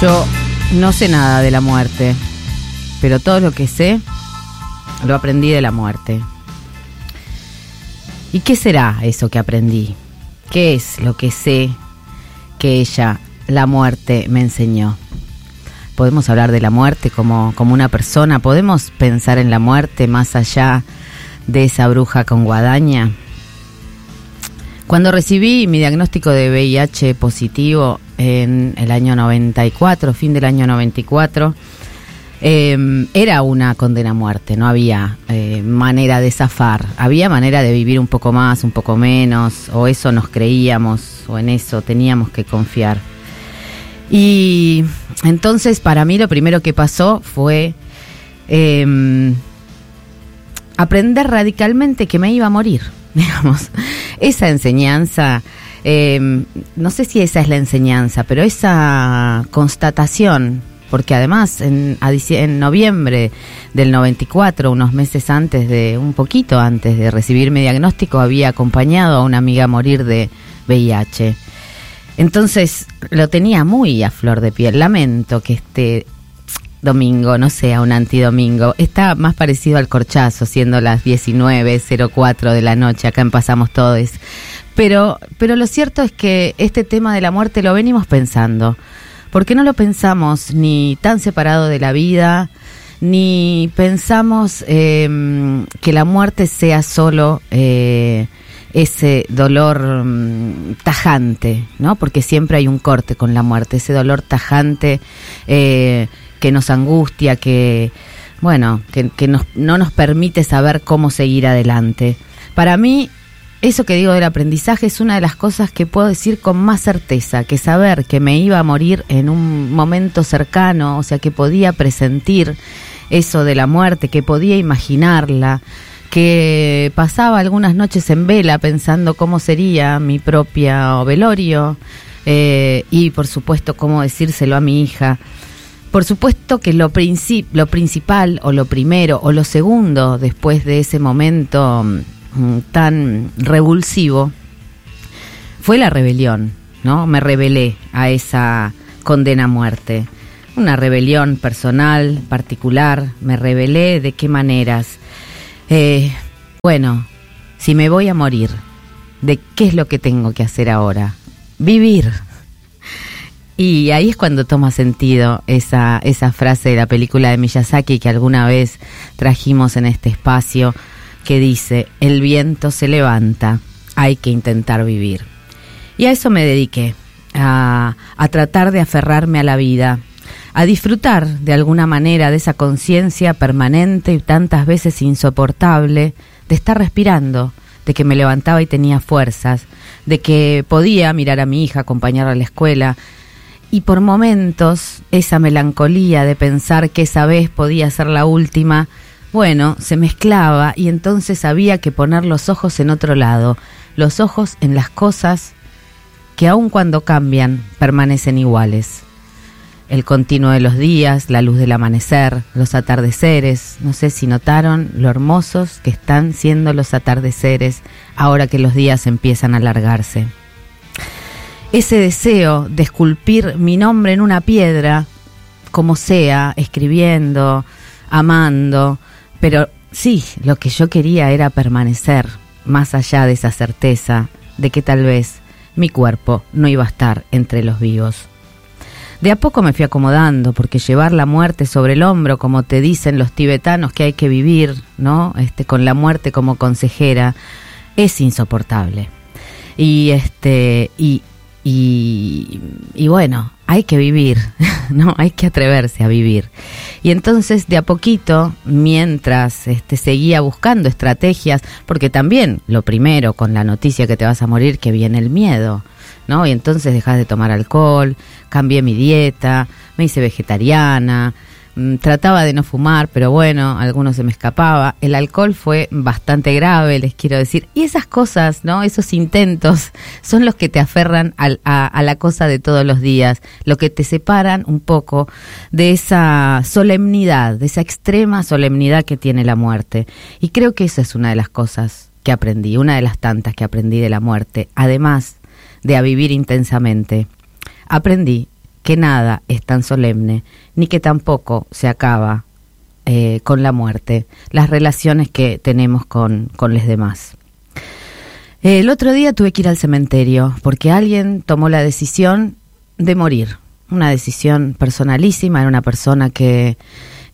Yo no sé nada de la muerte, pero todo lo que sé lo aprendí de la muerte. ¿Y qué será eso que aprendí? ¿Qué es lo que sé que ella, la muerte, me enseñó? Podemos hablar de la muerte como, como una persona, podemos pensar en la muerte más allá de esa bruja con guadaña. Cuando recibí mi diagnóstico de VIH positivo en el año 94, fin del año 94, eh, era una condena a muerte, no había eh, manera de zafar, había manera de vivir un poco más, un poco menos, o eso nos creíamos, o en eso teníamos que confiar. Y entonces para mí lo primero que pasó fue eh, aprender radicalmente que me iba a morir, digamos. Esa enseñanza, eh, no sé si esa es la enseñanza, pero esa constatación, porque además en, en noviembre del 94, unos meses antes de, un poquito antes de recibir mi diagnóstico, había acompañado a una amiga a morir de VIH. Entonces lo tenía muy a flor de piel. Lamento que este domingo no sea un antidomingo. Está más parecido al corchazo, siendo las 19.04 de la noche. Acá en Pasamos Todos. Pero, pero lo cierto es que este tema de la muerte lo venimos pensando. Porque no lo pensamos ni tan separado de la vida, ni pensamos eh, que la muerte sea solo eh, ese dolor um, tajante, ¿no? Porque siempre hay un corte con la muerte, ese dolor tajante eh, que nos angustia, que, bueno, que, nos, no nos permite saber cómo seguir adelante. Para mí, eso que digo del aprendizaje es una de las cosas que puedo decir con más certeza, que saber que me iba a morir en un momento cercano, o sea, que podía presentir eso de la muerte, que podía imaginarla, que pasaba algunas noches en vela pensando cómo sería mi propia velorio eh, y por supuesto cómo decírselo a mi hija. Por supuesto que lo, lo principal o lo primero o lo segundo después de ese momento mm, tan revulsivo fue la rebelión, ¿no? Me rebelé a esa condena a muerte. Una rebelión personal, particular, me rebelé de qué maneras. Eh, bueno, si me voy a morir, ¿de qué es lo que tengo que hacer ahora? Vivir. Y ahí es cuando toma sentido esa, esa frase de la película de Miyazaki que alguna vez trajimos en este espacio, que dice, el viento se levanta, hay que intentar vivir. Y a eso me dediqué, a, a tratar de aferrarme a la vida, a disfrutar de alguna manera de esa conciencia permanente y tantas veces insoportable de estar respirando, de que me levantaba y tenía fuerzas, de que podía mirar a mi hija, acompañarla a la escuela, y por momentos esa melancolía de pensar que esa vez podía ser la última, bueno, se mezclaba y entonces había que poner los ojos en otro lado, los ojos en las cosas que aun cuando cambian permanecen iguales. El continuo de los días, la luz del amanecer, los atardeceres, no sé si notaron lo hermosos que están siendo los atardeceres ahora que los días empiezan a alargarse ese deseo de esculpir mi nombre en una piedra, como sea, escribiendo, amando, pero sí, lo que yo quería era permanecer, más allá de esa certeza de que tal vez mi cuerpo no iba a estar entre los vivos. De a poco me fui acomodando, porque llevar la muerte sobre el hombro, como te dicen los tibetanos que hay que vivir, ¿no? Este, con la muerte como consejera, es insoportable. Y este, y, y, y, bueno, hay que vivir, ¿no? Hay que atreverse a vivir. Y entonces, de a poquito, mientras este, seguía buscando estrategias, porque también lo primero con la noticia que te vas a morir, que viene el miedo, ¿no? Y entonces dejas de tomar alcohol, cambié mi dieta, me hice vegetariana, trataba de no fumar, pero bueno, algunos se me escapaba. El alcohol fue bastante grave, les quiero decir. Y esas cosas, ¿no? Esos intentos son los que te aferran a, a, la cosa de todos los días, lo que te separan un poco de esa solemnidad, de esa extrema solemnidad que tiene la muerte. Y creo que esa es una de las cosas que aprendí, una de las tantas que aprendí de la muerte, además de a vivir intensamente. Aprendí que nada es tan solemne, ni que tampoco se acaba eh, con la muerte, las relaciones que tenemos con, con los demás. El otro día tuve que ir al cementerio porque alguien tomó la decisión de morir, una decisión personalísima, era una persona que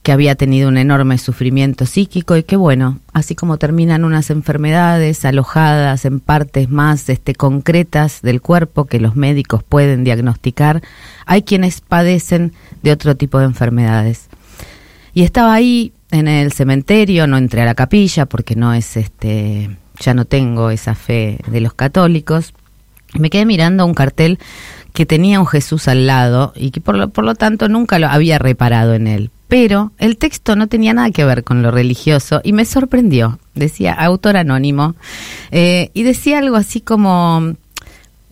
que había tenido un enorme sufrimiento psíquico y que bueno, así como terminan unas enfermedades alojadas en partes más este, concretas del cuerpo que los médicos pueden diagnosticar, hay quienes padecen de otro tipo de enfermedades. Y estaba ahí en el cementerio, no entré a la capilla porque no es este, ya no tengo esa fe de los católicos. Me quedé mirando un cartel que tenía un Jesús al lado y que por lo, por lo tanto nunca lo había reparado en él pero el texto no tenía nada que ver con lo religioso y me sorprendió. Decía autor anónimo eh, y decía algo así como,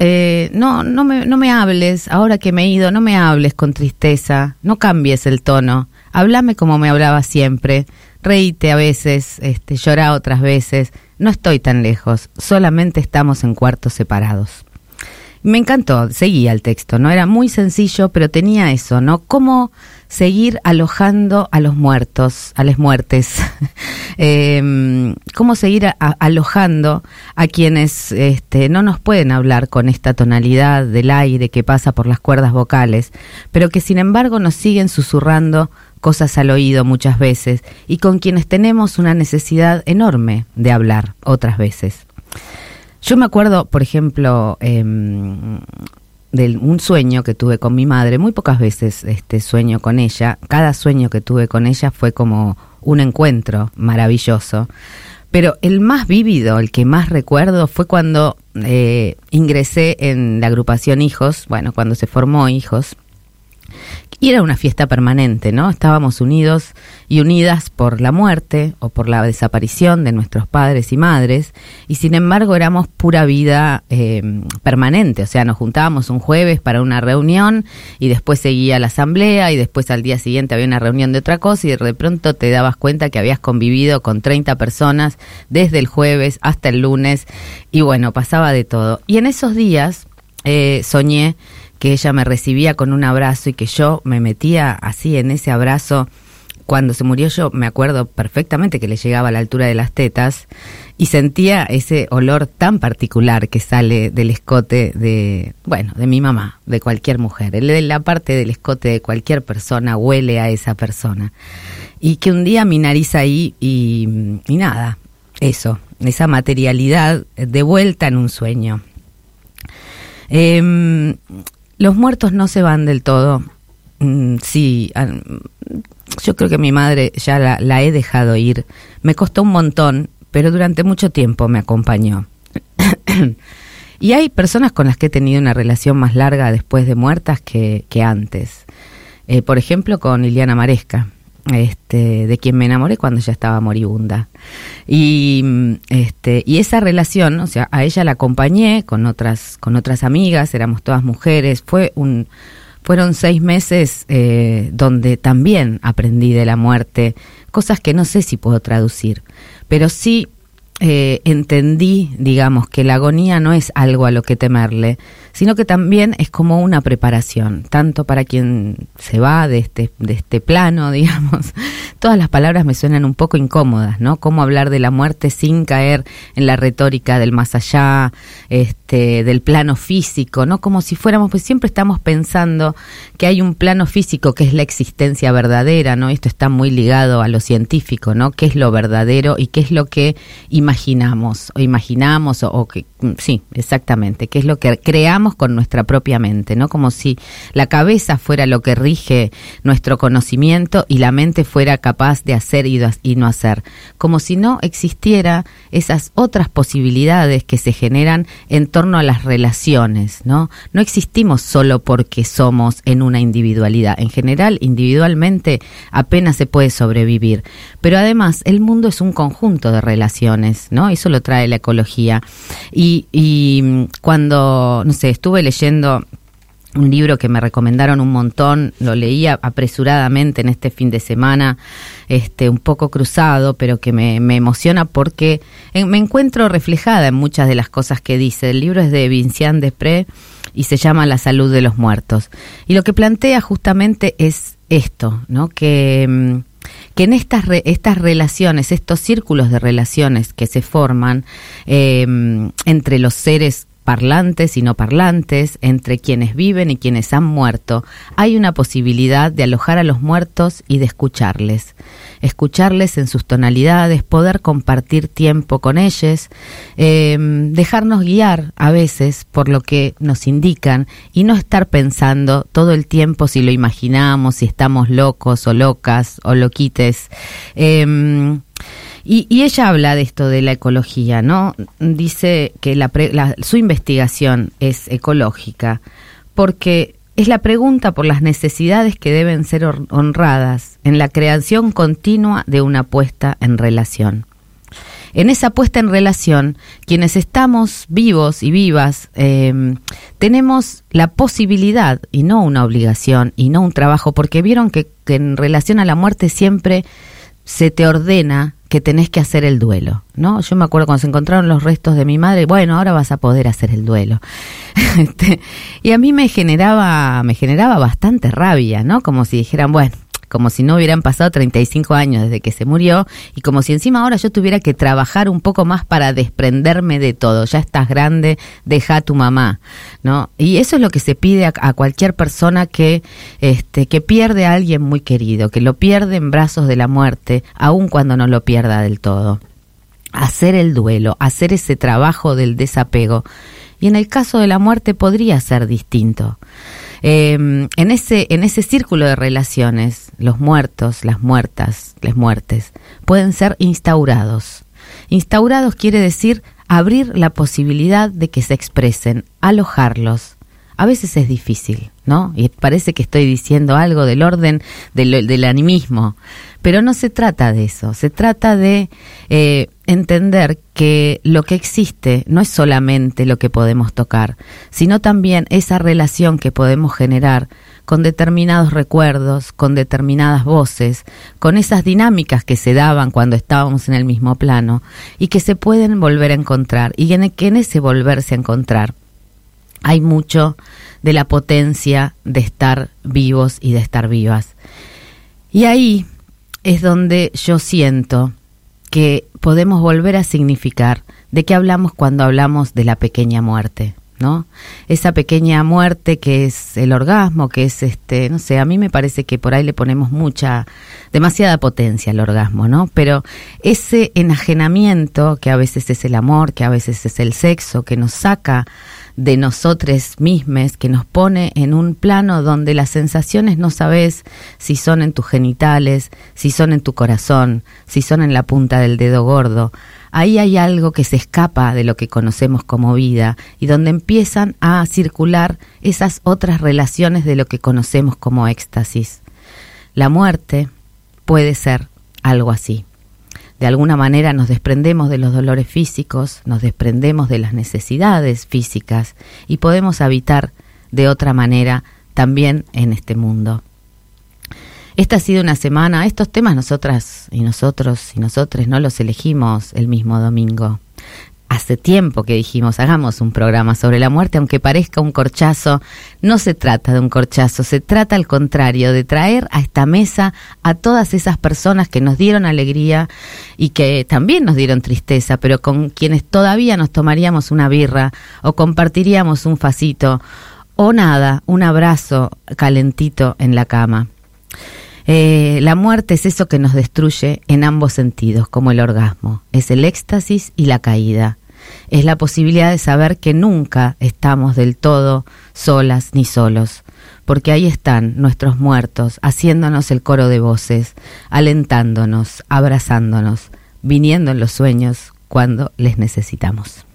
eh, no, no me, no me hables, ahora que me he ido, no me hables con tristeza, no cambies el tono, háblame como me hablaba siempre, reíte a veces, este, llora otras veces, no estoy tan lejos, solamente estamos en cuartos separados. Me encantó, seguía el texto, ¿no? Era muy sencillo, pero tenía eso, ¿no? Cómo seguir alojando a los muertos, a las muertes. Em, cómo seguir alojando a quienes este, no nos pueden hablar con esta tonalidad del aire que pasa por las cuerdas vocales, pero que sin embargo nos siguen susurrando cosas al oído muchas veces y con quienes tenemos una necesidad enorme de hablar otras veces. Yo me acuerdo, por ejemplo, em, de un sueño que tuve con mi madre, muy pocas veces este sueño con ella, cada sueño que tuve con ella fue como un encuentro maravilloso, pero el más vívido, el que más recuerdo fue cuando eh, ingresé en la agrupación Hijos, bueno, cuando se formó Hijos, y era una fiesta permanente, ¿no? Estábamos unidos y unidas por la muerte o por la desaparición de nuestros padres y madres, y sin embargo éramos pura vida eh, permanente, o sea, nos juntábamos un jueves para una reunión y después seguía la asamblea y después al día siguiente había una reunión de otra cosa y de pronto te dabas cuenta que habías convivido con 30 personas desde el jueves hasta el lunes y bueno, pasaba de todo. Y en esos días eh, soñé que ella me recibía con un abrazo y que yo me metía así en ese abrazo. Cuando se murió yo me acuerdo perfectamente que le llegaba a la altura de las tetas y sentía ese olor tan particular que sale del escote de, bueno, de mi mamá, de cualquier mujer. La parte del escote de cualquier persona huele a esa persona. Y que un día mi nariz ahí y, nada, eso, esa materialidad de vuelta en un sueño. Eh, los muertos no se van del todo. Mm, sí, yo creo que mi madre ya la, he dejado ir. Me costó un montón, pero durante mucho tiempo me acompañó. y hay personas con las que he tenido una relación más larga después de muertas que, antes. Eh, por ejemplo, con Liliana Maresca este, de quien me enamoré cuando ella estaba moribunda. Y, este, y esa relación, o sea, a ella la acompañé con otras, con otras amigas, éramos todas mujeres, fue un, fueron seis meses eh, donde también aprendí de la muerte, cosas que no sé si puedo traducir, pero sí eh, entendí, digamos, que la agonía no es algo a lo que temerle, sino que también es como una preparación, tanto para quien se va de este, de este plano, digamos. Todas las palabras me suenan un poco incómodas, ¿no? Cómo hablar de la muerte sin caer en la retórica del más allá, este, del plano físico, ¿no? Como si fuéramos, pues siempre estamos pensando que hay un plano físico que es la existencia verdadera, ¿no? Esto está muy ligado a lo científico, ¿no? ¿Qué es lo verdadero y qué es lo que imaginamos o imaginamos o, que sí, exactamente, qué es lo que creamos con nuestra propia mente, ¿no? Como si la cabeza fuera lo que rige nuestro conocimiento y la mente fuera capaz de hacer y no hacer, como si no existiera esas otras posibilidades que se generan en torno a las relaciones, ¿no? No existimos solo porque somos en una individualidad, en general individualmente apenas se puede sobrevivir, pero además el mundo es un conjunto de relaciones ¿no? Eso lo trae la ecología. Y, y cuando, no sé, estuve leyendo un libro que me recomendaron un montón, lo leía apresuradamente en este fin de semana, este, un poco cruzado, pero que me, emociona porque me encuentro reflejada en muchas de las cosas que dice. El libro es de Vincian Desprez y se llama La salud de los muertos. Y lo que plantea justamente es esto, ¿no? Que, mm, que en estas, estas relaciones, estos círculos de relaciones que se forman eh, entre los seres parlantes y no parlantes, entre quienes viven y quienes han muerto, hay una posibilidad de alojar a los muertos y de escucharles. Escucharles en sus tonalidades, poder compartir tiempo con ellos, em, dejarnos guiar a veces por lo que nos indican y no estar pensando todo el tiempo si lo imaginamos, si estamos locos o locas o loquites. Em, y, ella habla de esto de la ecología, ¿no? Dice que su investigación es ecológica porque es la pregunta por las necesidades que deben ser honradas en la creación continua de una puesta en relación. En esa puesta en relación, quienes estamos vivos y vivas, em, tenemos la posibilidad, y no una obligación, y no un trabajo, porque vieron que en relación a la muerte siempre se te ordena que tenés que hacer el duelo, ¿no? Yo me acuerdo cuando se encontraron los restos de mi madre, bueno, ahora vas a poder hacer el duelo. Este, y a mí me generaba, me generaba bastante rabia, ¿no? Como si dijeran, bueno, como si no hubieran pasado 35 años desde que se murió y como si encima ahora yo tuviera que trabajar un poco más para desprenderme de todo. Ya estás grande, deja a tu mamá, ¿no? Y eso es lo que se pide a, cualquier persona que, este, que pierde a alguien muy querido, que lo pierde en brazos de la muerte, aun cuando no lo pierda del todo. Hacer el duelo, hacer ese trabajo del desapego. Y en el caso de la muerte podría ser distinto. Em, en, ese, en ese círculo de relaciones, los muertos, las muertas, las muertes, pueden ser instaurados. Instaurados quiere decir abrir la posibilidad de que se expresen, alojarlos. A veces es difícil, ¿no? Y parece que estoy diciendo algo del orden del, animismo, pero no se trata de eso, se trata de eh, entender que lo que existe no es solamente lo que podemos tocar, sino también esa relación que podemos generar con determinados recuerdos, con determinadas voces, con esas dinámicas que se daban cuando estábamos en el mismo plano y que se pueden volver a encontrar y en, que en ese volverse a encontrar hay mucho de la potencia de estar vivos y de estar vivas. Y ahí es donde yo siento que podemos volver a significar de qué hablamos cuando hablamos de la pequeña muerte, ¿no? Esa pequeña muerte que es el orgasmo, que es este, no sé, a mí me parece que por ahí le ponemos mucha, demasiada potencia al orgasmo, ¿no? Pero ese enajenamiento, que a veces es el amor, que a veces es el sexo, que nos saca de nosotros mismos que nos pone en un plano donde las sensaciones no sabes si son en tus genitales, si son en tu corazón, si son en la punta del dedo gordo. Ahí hay algo que se escapa de lo que conocemos como vida y donde empiezan a circular esas otras relaciones de lo que conocemos como éxtasis. La muerte puede ser algo así de alguna manera nos desprendemos de los dolores físicos, nos desprendemos de las necesidades físicas y podemos habitar de otra manera también en este mundo. Esta ha sido una semana, estos temas nosotras y nosotros y nosotros no los elegimos el mismo domingo hace tiempo que dijimos, hagamos un programa sobre la muerte, aunque parezca un corchazo, no se trata de un corchazo, se trata al contrario, de traer a esta mesa a todas esas personas que nos dieron alegría y que también nos dieron tristeza, pero con quienes todavía nos tomaríamos una birra o compartiríamos un facito o nada, un abrazo calentito en la cama. Eh, la muerte es eso que nos destruye en ambos sentidos, como el orgasmo. Es el éxtasis y la caída es la posibilidad de saber que nunca estamos del todo solas ni solos, porque ahí están nuestros muertos haciéndonos el coro de voces, alentándonos, abrazándonos, viniendo en los sueños cuando les necesitamos.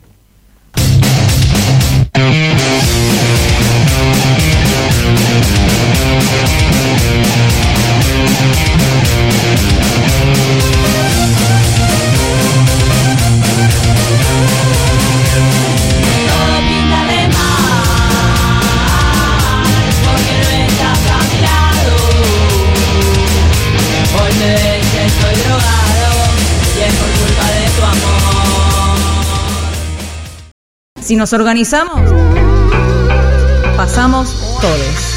Si nos organizamos, pasamos todos.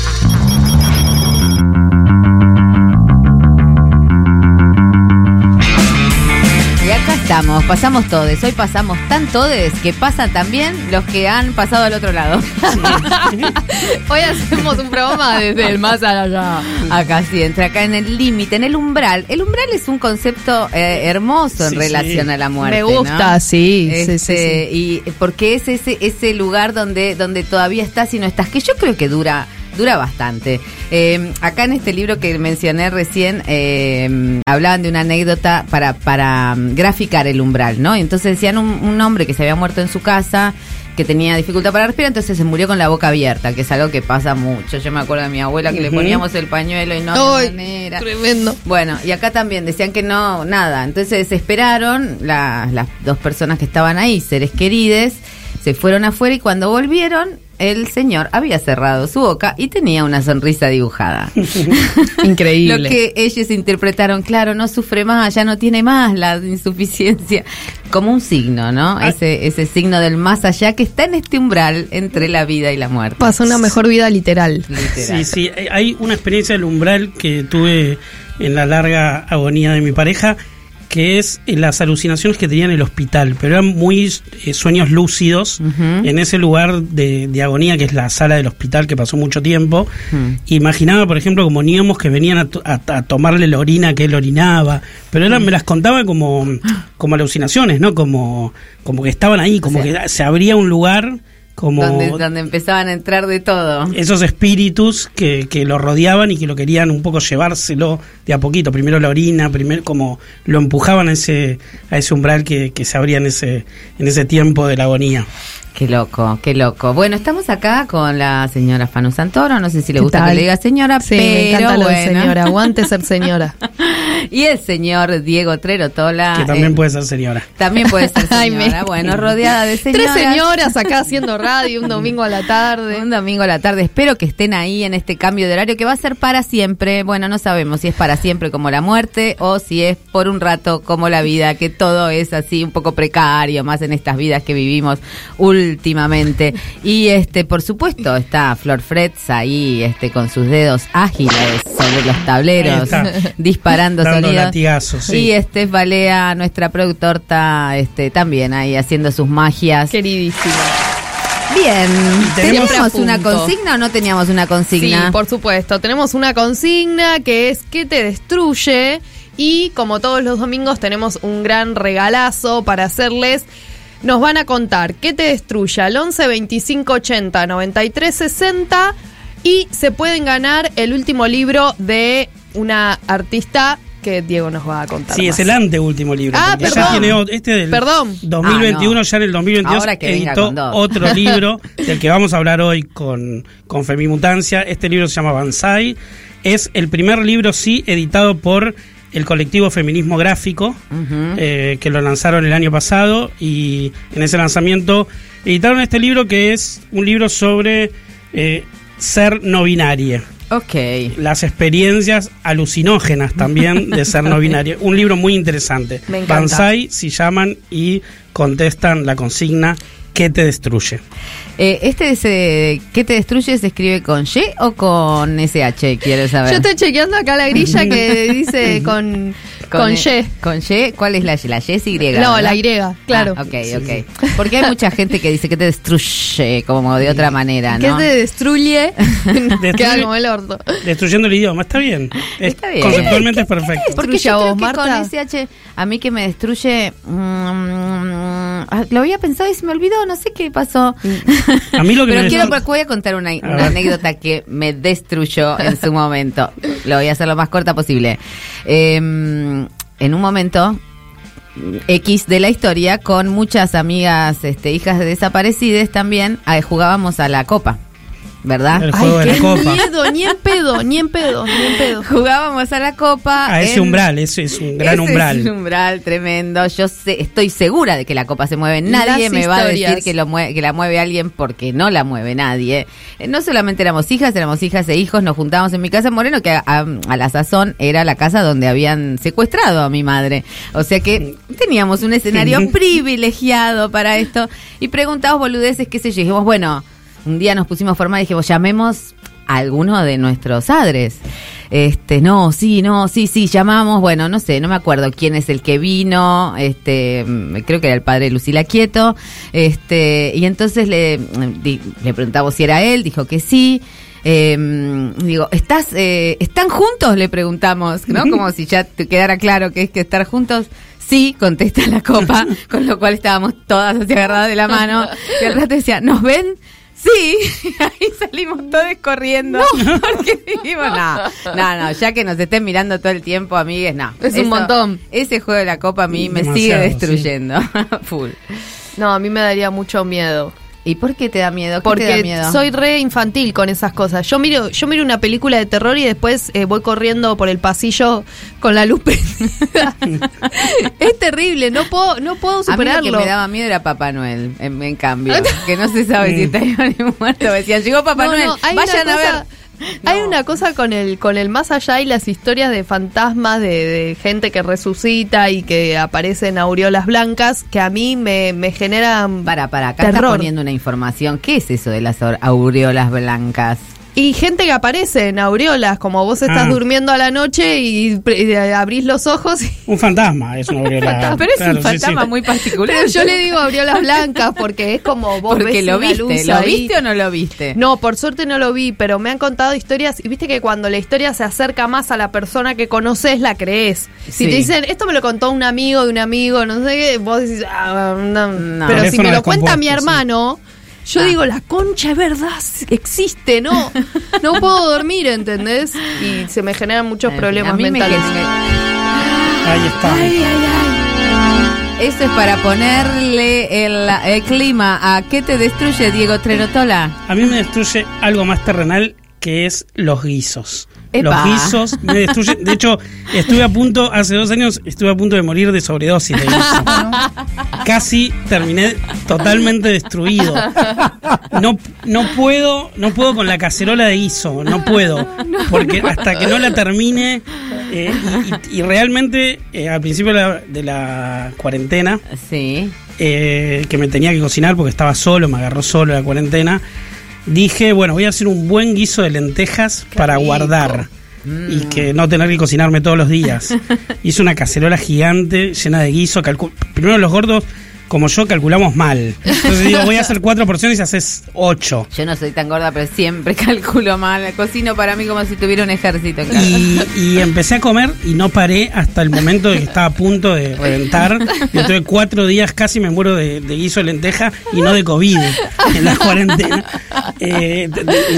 Estamos, pasamos todos. Hoy pasamos tan todos que pasan también los que han pasado al otro lado. Hoy hacemos un programa desde el más allá. Acá sí, entra acá en el límite, en el umbral. El umbral es un concepto eh, hermoso en Sí, relación sí. a la muerte. Me gusta, ¿no? sí, sí, Este, sí, sí. Y porque es ese, ese lugar donde, donde todavía estás y no estás, que yo creo que dura dura bastante. Eh, acá en este libro que mencioné recién, eh, hablaban de una anécdota para, para mm, graficar el umbral, ¿no? Y entonces decían un, un hombre que se había muerto en su casa, que tenía dificultad para respirar, entonces se murió con la boca abierta, que es algo que pasa mucho. Yo me acuerdo de mi abuela que le poníamos el pañuelo y no Ay, manera. tremendo. Bueno, y acá también decían que no, nada. Entonces se desesperaron la- las dos personas que estaban ahí, seres queridos, se fueron afuera y cuando volvieron, el señor había cerrado su boca y tenía una sonrisa dibujada. Increíble. Lo que ellos interpretaron, claro, no sufre más, ya no tiene más la insuficiencia, como un signo, ¿no? Ah. Ese, ese signo del más allá que está en este umbral entre la vida y la muerte. Pasó una mejor vida literal. Literal. Sí, sí, hay una experiencia del umbral que tuve en la larga agonía de mi pareja, que es eh, las alucinaciones que tenía en el hospital, pero eran muy eh, sueños lúcidos en ese lugar de, de agonía que es la sala del hospital que pasó mucho tiempo. Imaginaba, por ejemplo, como niños que venían a, to- a- a tomarle la orina que él orinaba, pero eran, me las contaba como, como alucinaciones, ¿no? Como, como que estaban ahí, como O sea, que se abría un lugar como donde, donde empezaban a entrar de todo. esos espíritus que, que lo rodeaban y que lo querían un poco llevárselo de a poquito. Primero la orina, primero como lo empujaban a ese, a ese umbral que, que se abría en ese, en ese tiempo de la agonía. Qué loco, qué loco. Bueno, estamos acá con la señora Fanu Santoro. No sé si le ¿Qué gusta que le diga señora, Sí, pero me encanta lo de señora. Aguante ser señora. y el señor Diego Trerotola. que también eh, puede ser señora. También puede ser Ay, señora. me- Bueno, rodeada de señoras. Tres señoras acá haciendo radio un domingo a la tarde. Un domingo a la tarde. Espero que estén ahí en este cambio de horario que va a ser para siempre. Bueno, no sabemos si es para siempre como la muerte o si es por un rato como la vida, que todo es así un poco precario, más en estas vidas que vivimos últimamente. Y este, por supuesto, está Flor Freds ahí, este, con sus dedos ágiles sobre los tableros, disparando Dando sonidos. latigazos, sí. Y este Valea, nuestra productor, está este, también ahí haciendo sus magias. Queridísima. Bien, ¿teníamos una Siempre consigna o no teníamos una consigna? Sí, por supuesto. Tenemos una consigna que es ¿Qué te destruye? Y como todos los domingos tenemos un gran regalazo para hacerles. Nos van a contar qué te destruye al 11 25 80 93 60 y se pueden ganar el último libro de una artista que Diego nos va a contar. Sí, más. es el anteúltimo libro. Ah, porque ya perdón. tiene este del Perdón. 2021, Ah, no. ya en el 2022 Ahora que venga editó otro libro del que vamos a hablar hoy con, con Femimutancia. Este libro se llama Banzai. Es el primer libro, sí, editado por el colectivo Feminismo Gráfico, eh, que lo lanzaron el año pasado y en ese lanzamiento editaron este libro que es un libro sobre eh, ser no binaria Ok. las experiencias alucinógenas también de ser no binario. Un libro muy interesante. Me encanta. Banzai, si llaman y contestan la consigna ¿Qué te destruye? Eh, este ese, ¿Qué te destruye? ¿Se escribe con Y o con SH? Quiero saber. Yo estoy chequeando acá la grilla que dice con, con, Y. Con Y, ¿cuál es la Y? La Y es Y. No, ¿verdad? la Y, claro. Ah, ok, ok. Porque hay mucha gente que dice que te destruye como de otra manera, ¿Qué ¿no? te destruye? Queda como el orto. Destruyendo el idioma, está bien. Es- Está bien. Conceptualmente es perfecto. Porque yo a creo que Marta? con SH, a mí que me destruye. mm, ah, lo había pensado y se me olvidó, no sé qué pasó. A mí lo que Pero me quiero, destru- voy a contar una, anécdota que me destruyó en su momento. Lo voy a hacer lo más corta posible. Eh, en un momento X de la historia, con muchas amigas, este, hijas de desaparecidas también, eh, jugábamos a la copa. ¿Verdad? El juego de la Qué copa. miedo, ni en pedo, ni en pedo, ni en pedo. Jugábamos a la copa. A ese en- umbral, ese es un gran Ese umbral. Es un umbral tremendo. Yo sé, estoy segura de que la copa se mueve. Nadie Las me va a decir que, lo mue- que la mueve alguien porque no la mueve nadie. Eh, No solamente éramos hijas, éramos hijas e hijos. Nos juntábamos en mi casa en Moreno, que a, a- a la sazón era la casa donde habían secuestrado a mi madre. O sea que teníamos un escenario privilegiado para esto. Y preguntábamos boludeces, qué sé yo. Y dijimos, bueno, un día nos pusimos a formar y dijimos, llamemos a alguno de nuestros padres. Este, no, sí, no, sí, sí, llamamos, bueno, no sé, no me acuerdo quién es el que vino, este, mm, creo que era el padre Lucila Quieto, este, y entonces le, mm, le preguntamos si era él, dijo que sí, eh, digo, ¿estás, eh, ¿están juntos? Le preguntamos, ¿no? Como si ya te quedara claro que es que estar juntos. Sí, contesta la copa, con lo cual estábamos todas así agarradas de la mano. Y al rato decía, ¿nos ven? Sí, ahí salimos todos corriendo. Porque dijimos, no, no, no, ya que nos estén mirando todo el tiempo, amigues, no. Es un montón. Ese juego de la copa a mí me Demasiado, sigue sí. destruyendo. Full. No, a mí me daría mucho miedo. ¿Y por qué te da miedo? ¿Qué te da Porque miedo? soy re infantil con esas cosas. Yo miro, yo miro una película de terror y después eh, voy corriendo por el pasillo con la luz prendida. es terrible, no puedo, no puedo A mí lo superarlo. que me daba miedo era Papá Noel, en, en cambio. que no se sabe si está vivo ni muerto. Decían, llegó Papá No, Noel, no, vayan a cosa- Hay una cosa con el con el más allá y las historias de fantasmas, de, de gente que resucita y que aparecen aureolas blancas, que a mí me, me generan Para, para, acá está terror. poniendo una información. ¿Qué es eso de las aur- aureolas blancas? Y gente que aparece en aureolas, como vos estás Ah. durmiendo a la noche y, y abrís los ojos y Un fantasma, es una aureola. Pero es Claro, un sí, sí. fantasma muy particular. Pero yo le digo aureolas blancas porque es como vos Porque ves lo una viste. luz ¿Lo ahí. viste o no lo viste? No, por suerte no lo vi, pero me han contado historias y viste que cuando la historia se acerca más a la persona que conoces, la crees. Si Sí. te dicen, esto me lo contó un amigo de un amigo, no sé qué, vos decís, ah, no. No. Pero si me lo cuenta mi hermano, yo Ah. digo, la concha es verdad, existe, ¿no? No puedo dormir, ¿entendés? Y se me generan muchos problemas a mí me mentales. genera- Ahí está. Eso es para ponerle el, el clima a ¿qué te destruye, Diego Trerotola? A mí me destruye algo más terrenal que es los guisos. Epa. Los guisos me destruyen. De hecho, estuve a punto, hace dos años, estuve a punto de morir de sobredosis de guiso. Casi terminé totalmente destruido. No, no puedo, no puedo con la cacerola de guiso, no puedo. Porque hasta que no la termine, eh, y, y- y realmente eh, al principio de la, de la cuarentena, Sí. eh, que me tenía que cocinar porque estaba solo, me agarró solo la cuarentena. Dije, bueno, voy a hacer un buen guiso de lentejas para rico. guardar Mm. y que no tener que cocinarme todos los días. Hice una cacerola gigante llena de guiso. Primero los gordos, como yo, calculamos mal. Entonces digo, voy a hacer cuatro porciones y haces ocho. Yo no soy tan gorda, pero siempre calculo mal. Cocino para mí como si tuviera un ejército en casa. Y, y empecé a comer y no paré hasta el momento de que estaba a punto de reventar. Yo tuve cuatro días, casi me muero de, de guiso de lenteja y no de COVID en la cuarentena. Eh,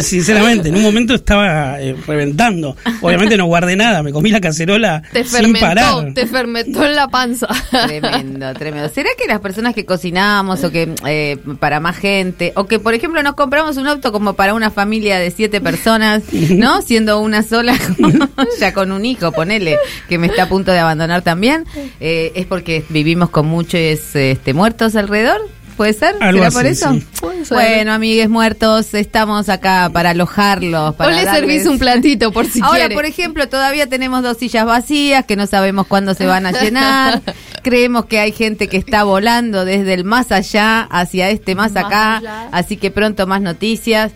sinceramente, en un momento estaba eh, reventando. Obviamente no guardé nada, me comí la cacerola Te sin fermentó, parar. te fermentó en la panza. Tremendo, tremendo. ¿Será que las personas que cocinamos o que eh, para más gente, o que por ejemplo nos compramos un auto como para una familia de siete personas, ¿no? Siendo una sola, ya con un hijo, ponele, que me está a punto de abandonar también, eh, es porque vivimos con muchos este, muertos alrededor. ¿Puede ser? Algo ¿Será así, por eso? sí. Puede ser. Bueno, amigues muertos, estamos acá para alojarlos. O Para le servís un platito por si Ahora, quiere. por ejemplo, todavía tenemos dos sillas vacías que no sabemos cuándo se van a llenar. Creemos que hay gente que está volando desde el más allá hacia este más Más acá. allá. Así que pronto más noticias.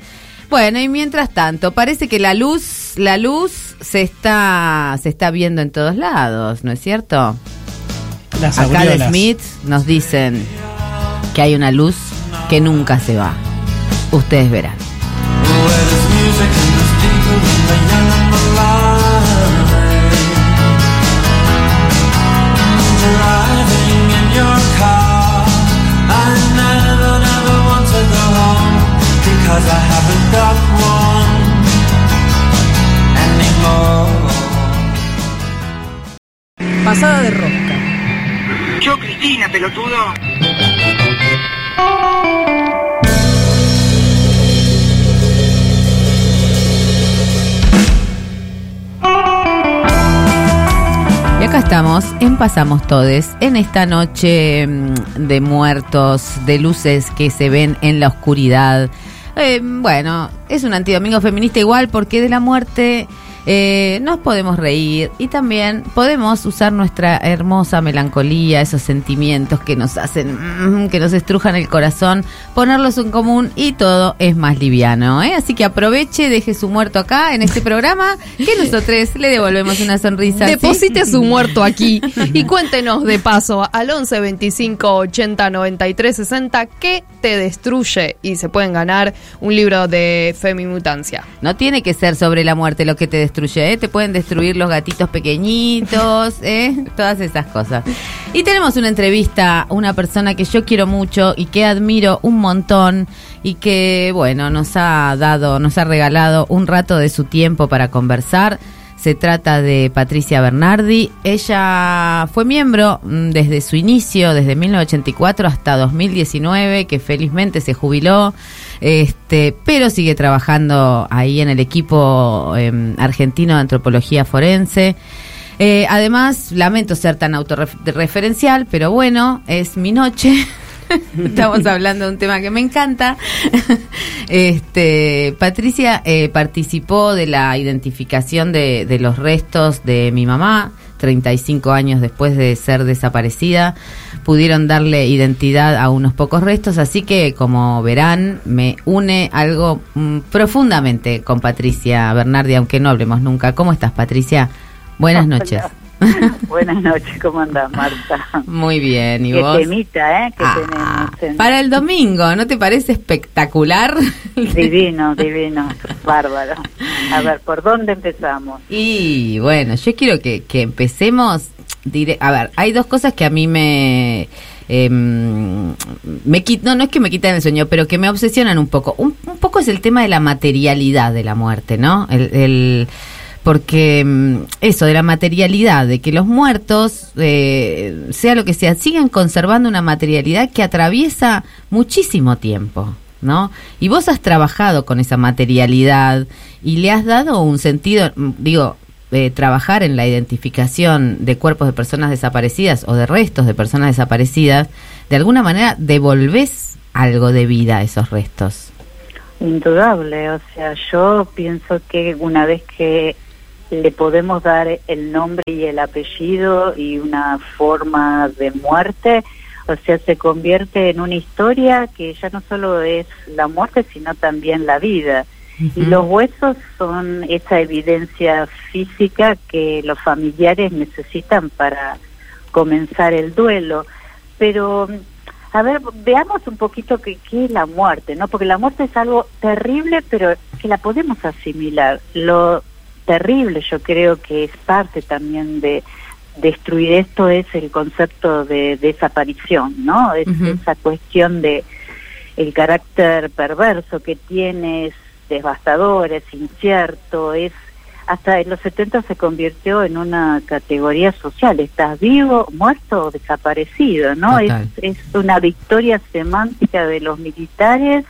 Bueno, y mientras tanto, parece que la luz, la luz se está, se está viendo en todos lados, ¿no es cierto? Las Acá de. Smith nos dicen que hay una luz que nunca se va. Ustedes verán. Pasada de rosca. Yo, Cristina, pelotudo acá estamos en Pasamos Todes, en esta noche mm, de muertos, de luces que se ven en la oscuridad. Eh, bueno, es un antidomingo feminista igual porque de la muerte eh, nos podemos reír y también podemos usar nuestra hermosa melancolía, esos sentimientos que nos hacen, mm, que nos estrujan el corazón, ponerlos en común y todo es más liviano. ¿eh? Así que aproveche, deje su muerto acá en este programa, que nosotros le devolvemos una sonrisa. ¿sí? Deposite su muerto aquí y cuéntenos de paso al 11 25 80 93 60 que te destruye y se pueden ganar un libro de Femimutancia. No tiene que ser sobre la muerte lo que te destruye, ¿eh? te pueden destruir los gatitos pequeñitos, ¿eh? todas esas cosas. Y tenemos una entrevista una persona que yo quiero mucho y que admiro un montón y que, bueno, nos ha dado, nos ha regalado un rato de su tiempo para conversar. Se trata de Patricia Bernardi. Ella fue miembro mm, desde su inicio, desde 1984 hasta 2019, que felizmente se jubiló, este, pero sigue trabajando ahí en el equipo em, argentino de antropología forense. Eh, además, lamento ser tan autorreferencial, pero bueno, es mi noche. Estamos hablando de un tema que me encanta. Este, Patricia eh, participó de la identificación de, de los restos de mi mamá, 35 años después de ser desaparecida. Pudieron darle identidad a unos pocos restos, así que como verán, me une algo mm, profundamente con Patricia Bernardi, aunque no hablemos nunca. ¿Cómo estás, Patricia? Buenas noches. Buenas noches, ¿cómo andás, Marta? Muy bien, ¿y Qué vos? temita, ¿eh? Que Ah, tenemos en- para el domingo, ¿no te parece espectacular? Divino, divino, bárbaro. A ver, ¿por dónde empezamos? Y bueno, yo quiero que, que empecemos. dire- a ver, hay dos cosas que a mí me. em, me quit- no, no es que me quitan el sueño, pero que me obsesionan un poco. Un, un poco es el tema de la materialidad de la muerte, ¿no? El, el- porque mm, eso de la materialidad, de que los muertos, eh, sea lo que sea, sigan conservando una materialidad que atraviesa muchísimo tiempo, ¿no? Y vos has trabajado con esa materialidad y le has dado un sentido, mm, digo, eh, trabajar en la identificación de cuerpos de personas desaparecidas o de restos de personas desaparecidas, de alguna manera devolvés algo de vida a esos restos. Indudable, o sea, yo pienso que una vez que le podemos dar el nombre y el apellido y una forma de muerte, o sea, se convierte en una historia que ya no solo es la muerte, sino también la vida. Y los huesos son esa evidencia física que los familiares necesitan para comenzar el duelo. Pero, a ver, veamos un poquito qué es la muerte, ¿no? Porque la muerte es algo terrible, pero que la podemos asimilar. Lo terrible, yo creo que es parte también de destruir esto, es el concepto de desaparición, ¿no? Es esa cuestión de el carácter perverso que tiene, es devastador, es incierto, es hasta en los 70 se convirtió en una categoría social, estás vivo, muerto o desaparecido, ¿no? Es, es una victoria semántica de los militares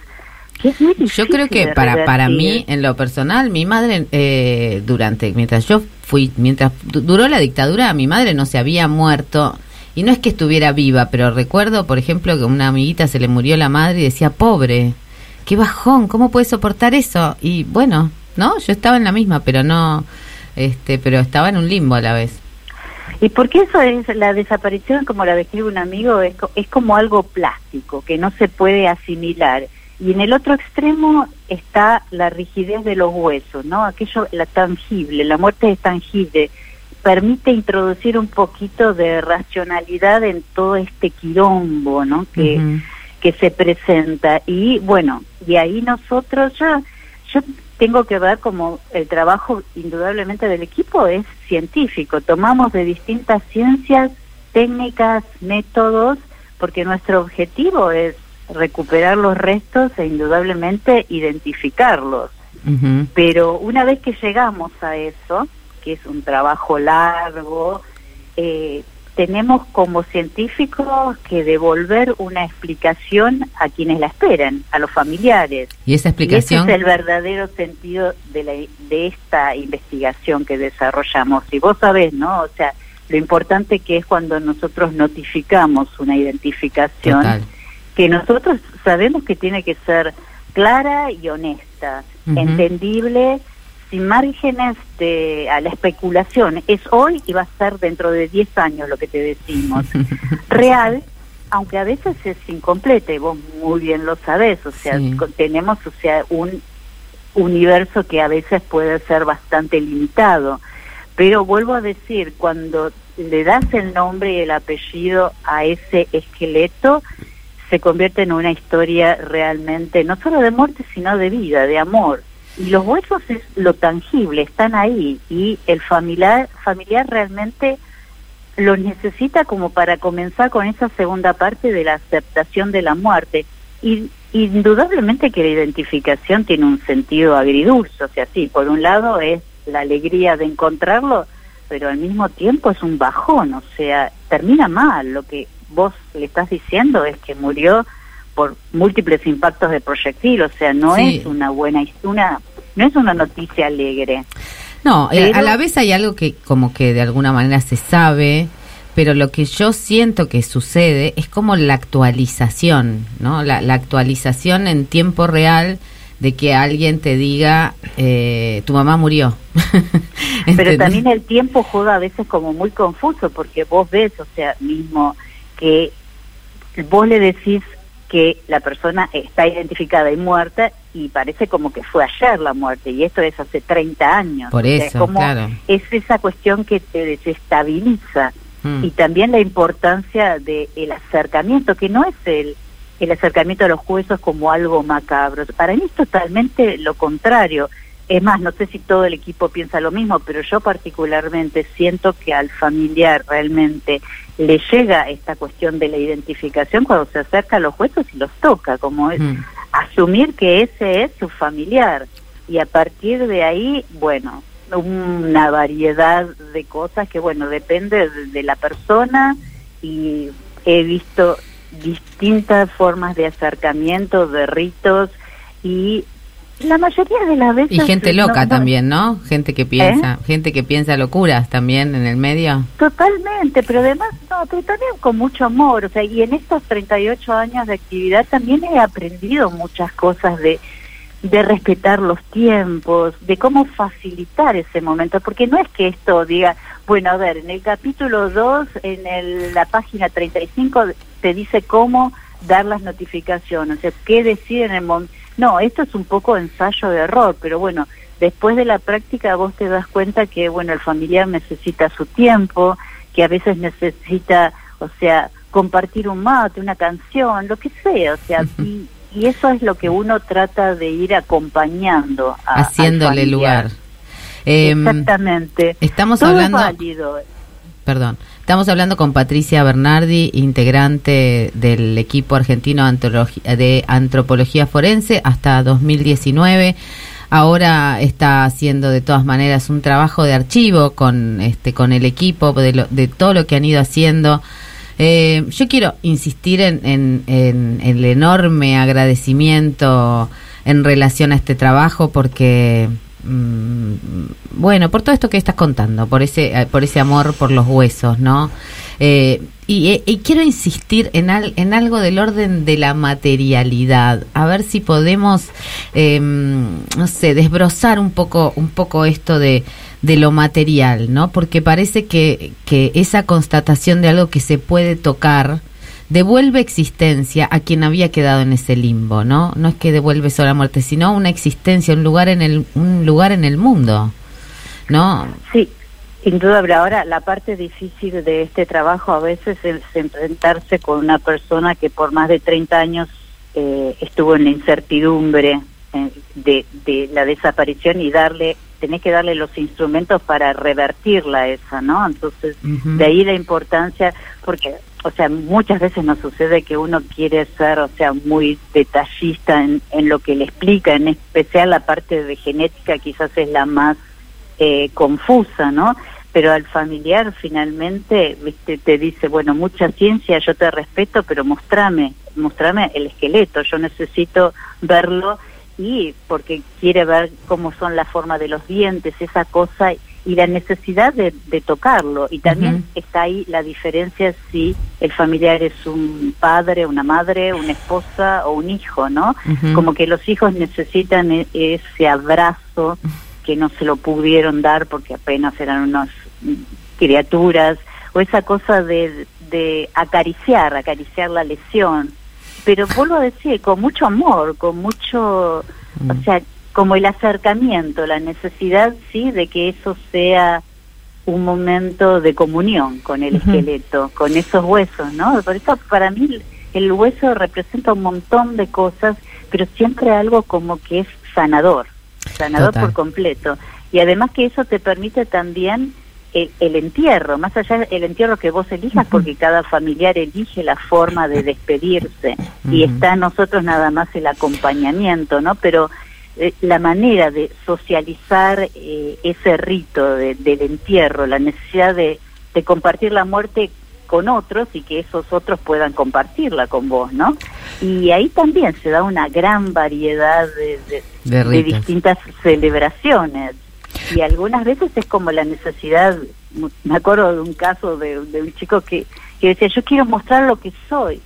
es muy Yo creo que para para mí, en lo personal, mi madre eh, durante mientras yo fui mientras du- duró la dictadura, mi madre no se había muerto y no es que estuviera viva, pero recuerdo, por ejemplo, que a una amiguita se le murió la madre y decía pobre, qué bajón, cómo puede soportar eso y bueno, no, yo estaba en la misma, pero no, este, pero estaba en un limbo a la vez. Y porque eso es la desaparición, como la describe un amigo, es, es como algo plástico que no se puede asimilar. Y en el otro extremo está la rigidez de los huesos, ¿no? Aquello, la tangible, la muerte es tangible, permite introducir un poquito de racionalidad en todo este quilombo, ¿no? Que, que se presenta. Y bueno, y ahí nosotros ya, yo tengo que ver como el trabajo indudablemente del equipo es científico. Tomamos de distintas ciencias, técnicas, métodos, porque nuestro objetivo es recuperar los restos e indudablemente identificarlos. Pero una vez que llegamos a eso, que es un trabajo largo, eh, tenemos como científicos que devolver una explicación a quienes la esperan, a los familiares. Y esa Y ese explicación es el verdadero sentido de, la, de esta investigación que desarrollamos. Y vos sabés, ¿no? O sea, lo importante que es cuando nosotros notificamos una identificación, Total. Que nosotros sabemos que tiene que ser clara y honesta, entendible, sin márgenes de, a la especulación. Es hoy y va a ser dentro de 10 años lo que te decimos. Real, aunque a veces es incompleta y vos muy bien lo sabés, o sea, Sí. tenemos o sea, un universo que a veces puede ser bastante limitado. Pero vuelvo a decir, cuando le das el nombre y el apellido a ese esqueleto, se convierte en una historia realmente, no solo de muerte, sino de vida, de amor. Y los huesos es lo tangible, están ahí. Y el familiar, familiar realmente los necesita como para comenzar con esa segunda parte de la aceptación de la muerte. Y indudablemente que la identificación tiene un sentido agridulce, o sea, sí, por un lado es la alegría de encontrarlo, pero al mismo tiempo es un bajón, o sea, termina mal. Lo que vos le estás diciendo es que murió por múltiples impactos de proyectil, o sea, no Sí. es una buena, una, no es una noticia alegre. No, eh, Pero- a la vez hay algo que como que de alguna manera se sabe, pero lo que yo siento que sucede es como la actualización, ¿no? La, la actualización en tiempo real de que alguien te diga, eh, tu mamá murió. Pero también el tiempo juega a veces como muy confuso, porque vos ves, o sea, mismo que vos le decís que la persona está identificada y muerta y parece como que fue ayer la muerte y esto es hace 30 años. Por O sea, es eso, como- claro. Es esa cuestión que te desestabiliza Mm. y también la importancia del el acercamiento, que no es el, el acercamiento a los huesos como algo macabro. Para mí es totalmente lo contrario. Es más, no sé si todo el equipo piensa lo mismo, pero yo particularmente siento que al familiar realmente le llega esta cuestión de la identificación cuando se acerca a los huesos y los toca, como es Mm. asumir que ese es su familiar. Y a partir de ahí, bueno, una variedad de cosas que, bueno, depende de, de la persona y he visto distintas formas de acercamiento, de ritos y la mayoría de las veces... Y gente loca no- también, ¿no? Gente que piensa, gente que piensa locuras también en el medio. Totalmente, pero además, no, pero también con mucho amor, o sea, y en estos 38 años de actividad también he aprendido muchas cosas de, de respetar los tiempos, de cómo facilitar ese momento, porque no es que esto diga, bueno, a ver, en el capítulo 2, en el- la página 35, te dice cómo dar las notificaciones, o sea, qué decir en el momento. No, esto es un poco ensayo de error, pero bueno, después de la práctica vos te das cuenta que, bueno, el familiar necesita su tiempo, que a veces necesita, o sea, compartir un mate, una canción, lo que sea, o sea, y, y eso es lo que uno trata de ir acompañando. a- haciéndole lugar. Em, Exactamente. estamos Todo hablando- válido. Perdón. Estamos hablando con Patricia Bernardi, integrante del equipo argentino de antropología forense hasta 2019. Ahora está haciendo de todas maneras un trabajo de archivo con este con el equipo de, lo- de todo lo que han ido haciendo. Eh, yo quiero insistir en, en- en el enorme agradecimiento en relación a este trabajo porque mm, bueno, por todo esto que estás contando, por ese, eh, por ese amor por los huesos, ¿no? Eh, y, eh, y quiero insistir en, al- en algo del orden de la materialidad, a ver si podemos, eh, no sé, desbrozar un poco, un poco esto de, de lo material, ¿no? Porque parece que, que esa constatación de algo que se puede tocar, devuelve existencia a quien había quedado en ese limbo, ¿no? No es que devuelve solo la muerte, sino una existencia, un lugar en el, un lugar en el mundo, ¿no? Sí, indudable. Ahora, la parte difícil de este trabajo a veces es enfrentarse con una persona que por más de 30 años eh, estuvo en la incertidumbre eh, de, de la desaparición y darle, tenés que darle los instrumentos para revertirla esa, ¿no? Entonces, de ahí la importancia, porque, o sea, muchas veces nos sucede que uno quiere ser, o sea, muy detallista en, en lo que le explica, en especial la parte de genética quizás es la más eh, confusa, ¿no? Pero al familiar finalmente, viste, te dice, bueno, mucha ciencia, yo te respeto, pero mostrame, mostrame el esqueleto, yo necesito verlo y porque quiere ver cómo son la forma de los dientes, esa cosa, y la necesidad de, de tocarlo. Y también está ahí la diferencia si el familiar es un padre, una madre, una esposa o un hijo, ¿no? Como que los hijos necesitan e- ese abrazo que no se lo pudieron dar porque apenas eran unas mm, criaturas, o esa cosa de, de acariciar, acariciar la lesión. Pero vuelvo a decir, con mucho amor, con mucho, Mm. o sea, como el acercamiento, la necesidad, sí, de que eso sea un momento de comunión con el esqueleto, con esos huesos, ¿no? Por eso para mí el- hueso representa un montón de cosas, pero siempre algo como que es sanador, sanador Total. por completo. Y además que eso te permite también el, el entierro, más allá del entierro que vos elijas, porque cada familiar elige la forma de despedirse y está en nosotros nada más el acompañamiento, ¿no? Pero la manera de socializar eh, ese rito de- del entierro, la necesidad de, de compartir la muerte con otros y que esos otros puedan compartirla con vos, ¿no? Y ahí también se da una gran variedad de, de- distintas celebraciones. Y algunas veces es como la necesidad, me acuerdo de un caso de, un chico que, que decía, yo quiero mostrar lo que soy.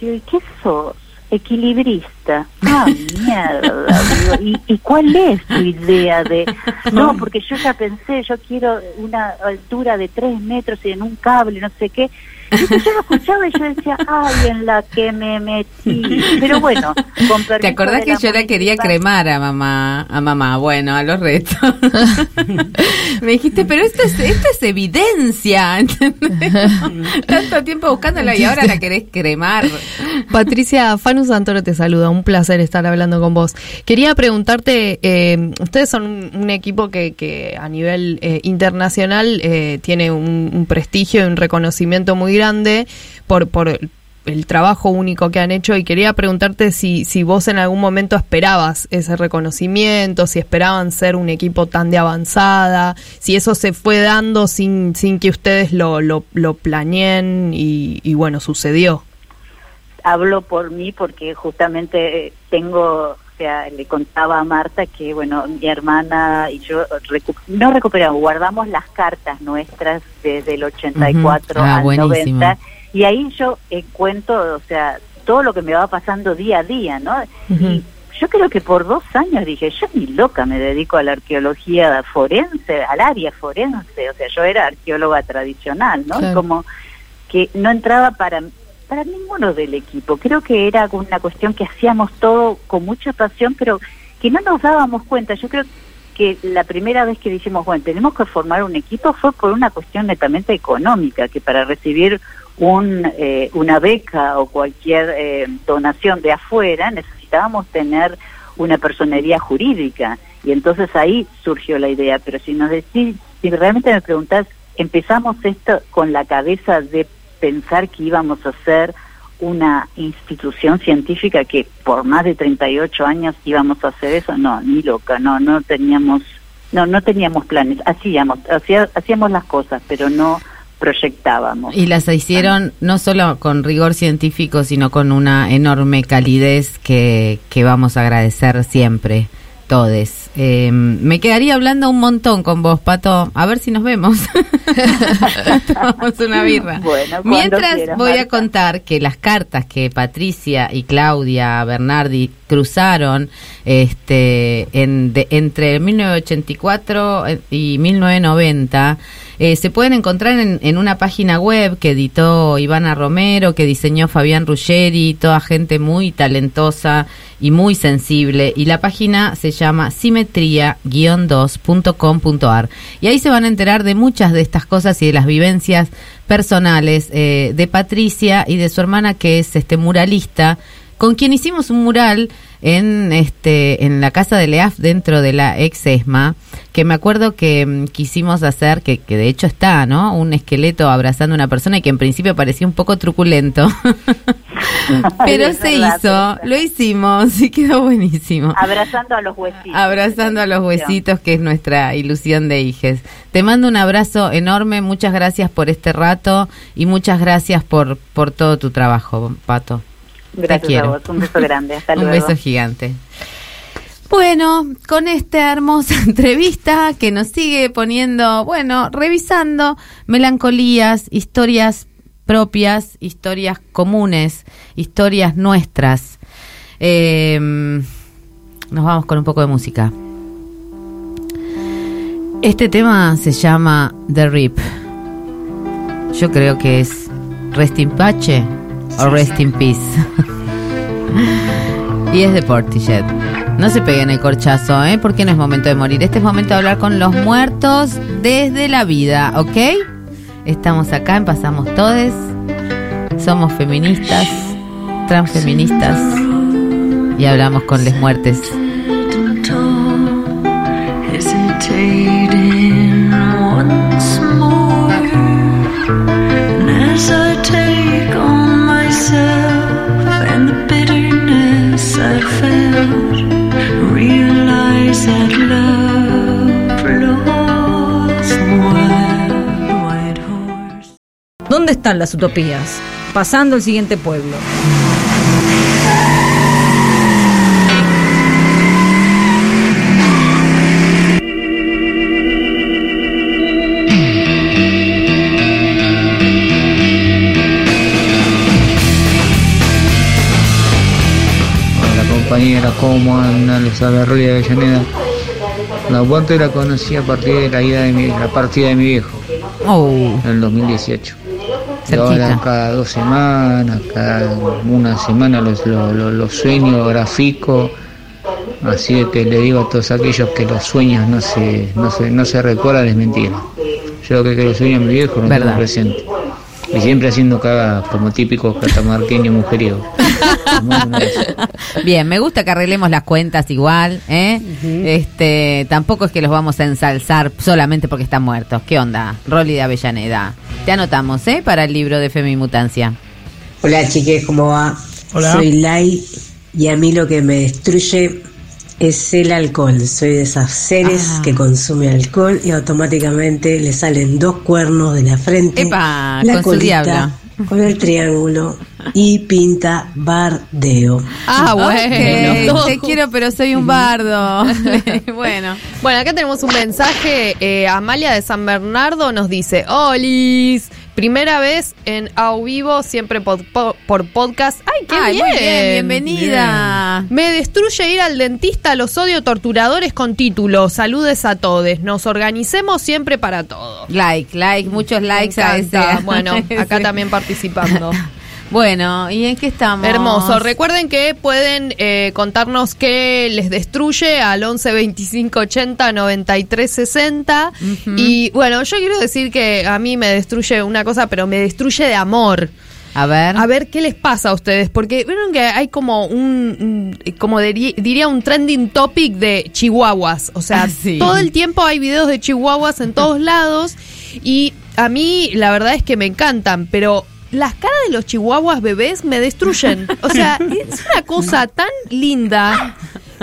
Yo digo, ¿qué sos? Equilibrista. Ah, mierda. digo, ¿y, ¿Y cuál es tu idea de...? No, porque yo ya pensé, yo quiero una altura de tres metros y en un cable, no sé qué. Yo lo escuchaba y yo decía, ay, en la que me metí. Pero bueno, con ¿Te acordás de que yo la quería cremar a mamá? A mamá, bueno, a los retos. Me dijiste, pero esto es, esto es evidencia, ¿entendés? Tanto tiempo buscándola y ahora la querés cremar. Patricia Fanu Santoro te saluda, un placer estar hablando con vos. Quería preguntarte, eh, ustedes son un, un equipo que, que a nivel eh, internacional eh, tiene un, un prestigio y un reconocimiento muy grande por, por el, trabajo único que han hecho y quería preguntarte si, si vos en algún momento esperabas ese reconocimiento, si esperaban ser un equipo tan de avanzada, si eso se fue dando sin, sin que ustedes lo, lo, lo planeen y, y bueno, sucedió. hablo por mí porque justamente tengo, sea, le contaba a Marta que, bueno, mi hermana y yo recu- no recuperamos, guardamos las cartas nuestras desde el 84 Ujú. Ah, al buenísimo. 90 y ahí yo eh, cuento, o sea, todo lo que me va pasando día a día, ¿no? Y yo creo que por dos años dije, yo ni loca me dedico a la arqueología forense, al área forense, o sea, yo era arqueóloga tradicional, ¿no? Claro. Como que no entraba para para ninguno del equipo. Creo que era una cuestión que hacíamos todo con mucha pasión, pero que no nos dábamos cuenta. Yo creo que la primera vez que dijimos, bueno, tenemos que formar un equipo fue por una cuestión netamente económica, que para recibir un, eh, una beca o cualquier eh, donación de afuera necesitábamos tener una personería jurídica. Y entonces ahí surgió la idea. Pero si nos decís, si realmente me preguntás, empezamos esto con la cabeza de pensar que íbamos a ser una institución científica que por más de 38 años íbamos a hacer eso, no, ni loca, no, no teníamos, no, no teníamos planes, hacíamos, hacía- hacíamos las cosas, pero no proyectábamos. Y las hicieron no solo con rigor científico, sino con una enorme calidez que, que vamos a agradecer siempre, todes. Eh, me quedaría hablando un montón con vos, Pato. A ver si nos vemos. Tomamos una birra. Bueno, Mientras quieras, voy a contar que las cartas que Patricia y Claudia Bernardi cruzaron este, en, de- entre 1984 y 1990 eh, se pueden encontrar en, en una página web que editó Ivana Romero, que diseñó Fabián Ruggeri, toda gente muy talentosa y muy sensible. Y la página se llama simetría-2.com.ar. Y ahí se van a enterar de muchas de estas cosas y de las vivencias personales eh, de Patricia y de su hermana, que es este muralista, con quien hicimos un mural en este en la casa de Leaf dentro de la ex ESMA, que me acuerdo que mm, quisimos hacer, que, que de hecho está, ¿no? Un esqueleto abrazando a una persona y que en principio parecía un poco truculento. Pero se hizo, lo hicimos y quedó buenísimo. Abrazando a los huesitos. Abrazando a los huesitos, que es nuestra ilusión de hijes. Te mando un abrazo enorme, muchas gracias por este rato y muchas gracias por, por todo tu trabajo, Pato. Gracias quiero. a vos, un beso grande, hasta un luego. beso gigante. Bueno, con esta hermosa entrevista que nos sigue poniendo, bueno, revisando melancolías, historias propias, historias comunes, historias nuestras. Eh, nos vamos con un poco de música. Este tema se llama The Rip. Yo creo que es Rest in Pace o Rest in Peace. y es de Portishead. No se peguen el corchazo, ¿eh? Porque no es momento de morir. Este es momento de hablar con los muertos desde la vida, ¿ok? Estamos acá, empezamos todos. Somos feministas, transfeministas. Y hablamos con les muertes. ¿Dónde están las utopías? Pasando el siguiente pueblo. Compañera, ¿cómo andan? Les habla Rolly de Avellaneda. La Aguante la conocí a partir de la, ida de mi, la partida de mi viejo Oh, en el 2018. Y Cerquita. ahora cada dos semanas, cada una semana los, los, los- los sueños, grafico. Así que le digo a todos aquellos que los sueños no se, no se, no se recuerdan es mentira. Yo creo que los sueños de mi viejo no tengo presente. Y siempre haciendo cagadas, como típico catamarqueño mujeriego. Bien, me gusta que arreglemos las cuentas igual, ¿eh? Este, tampoco es que los vamos a ensalzar solamente porque están muertos. ¿Qué onda? Rolly de Avellaneda. Te anotamos, ¿eh? Para el libro de Femimutancia. Hola chiques, ¿cómo va? Hola. Soy Lai y a mí lo que me destruye es el alcohol. Soy de esas seres Ah. que consume alcohol y automáticamente le salen dos cuernos de la frente, Epa, la con su colita, diablo. con el triángulo y pinta bardeo. Ah, bueno. Te quiero, pero soy un bardo. bueno. Bueno, acá tenemos un mensaje. eh, Amalia de San Bernardo nos dice: Olis, primera vez en Au Vivo, siempre pod- po- por, podcast. ¡Ay, qué Ay, bien! muy bien, bienvenida. Me destruye ir al dentista, los odio torturadores con título. Saludes a todos. Nos organicemos siempre para todo. Like, like, muchos likes a ese. Bueno, acá también participando. Bueno, ¿y en qué estamos? Hermoso. Recuerden que pueden eh, contarnos qué les destruye al 11 25 80 93 60. Y bueno, yo quiero decir que a mí me destruye una cosa, pero me destruye de amor. A ver. A ver qué les pasa a ustedes, porque vieron que hay como un, como diría un trending topic de chihuahuas, o sea, Ah, sí. todo el tiempo hay videos de chihuahuas en todos lados y a mí la verdad es que me encantan, pero las caras de los chihuahuas bebés me destruyen, o sea, es una cosa tan linda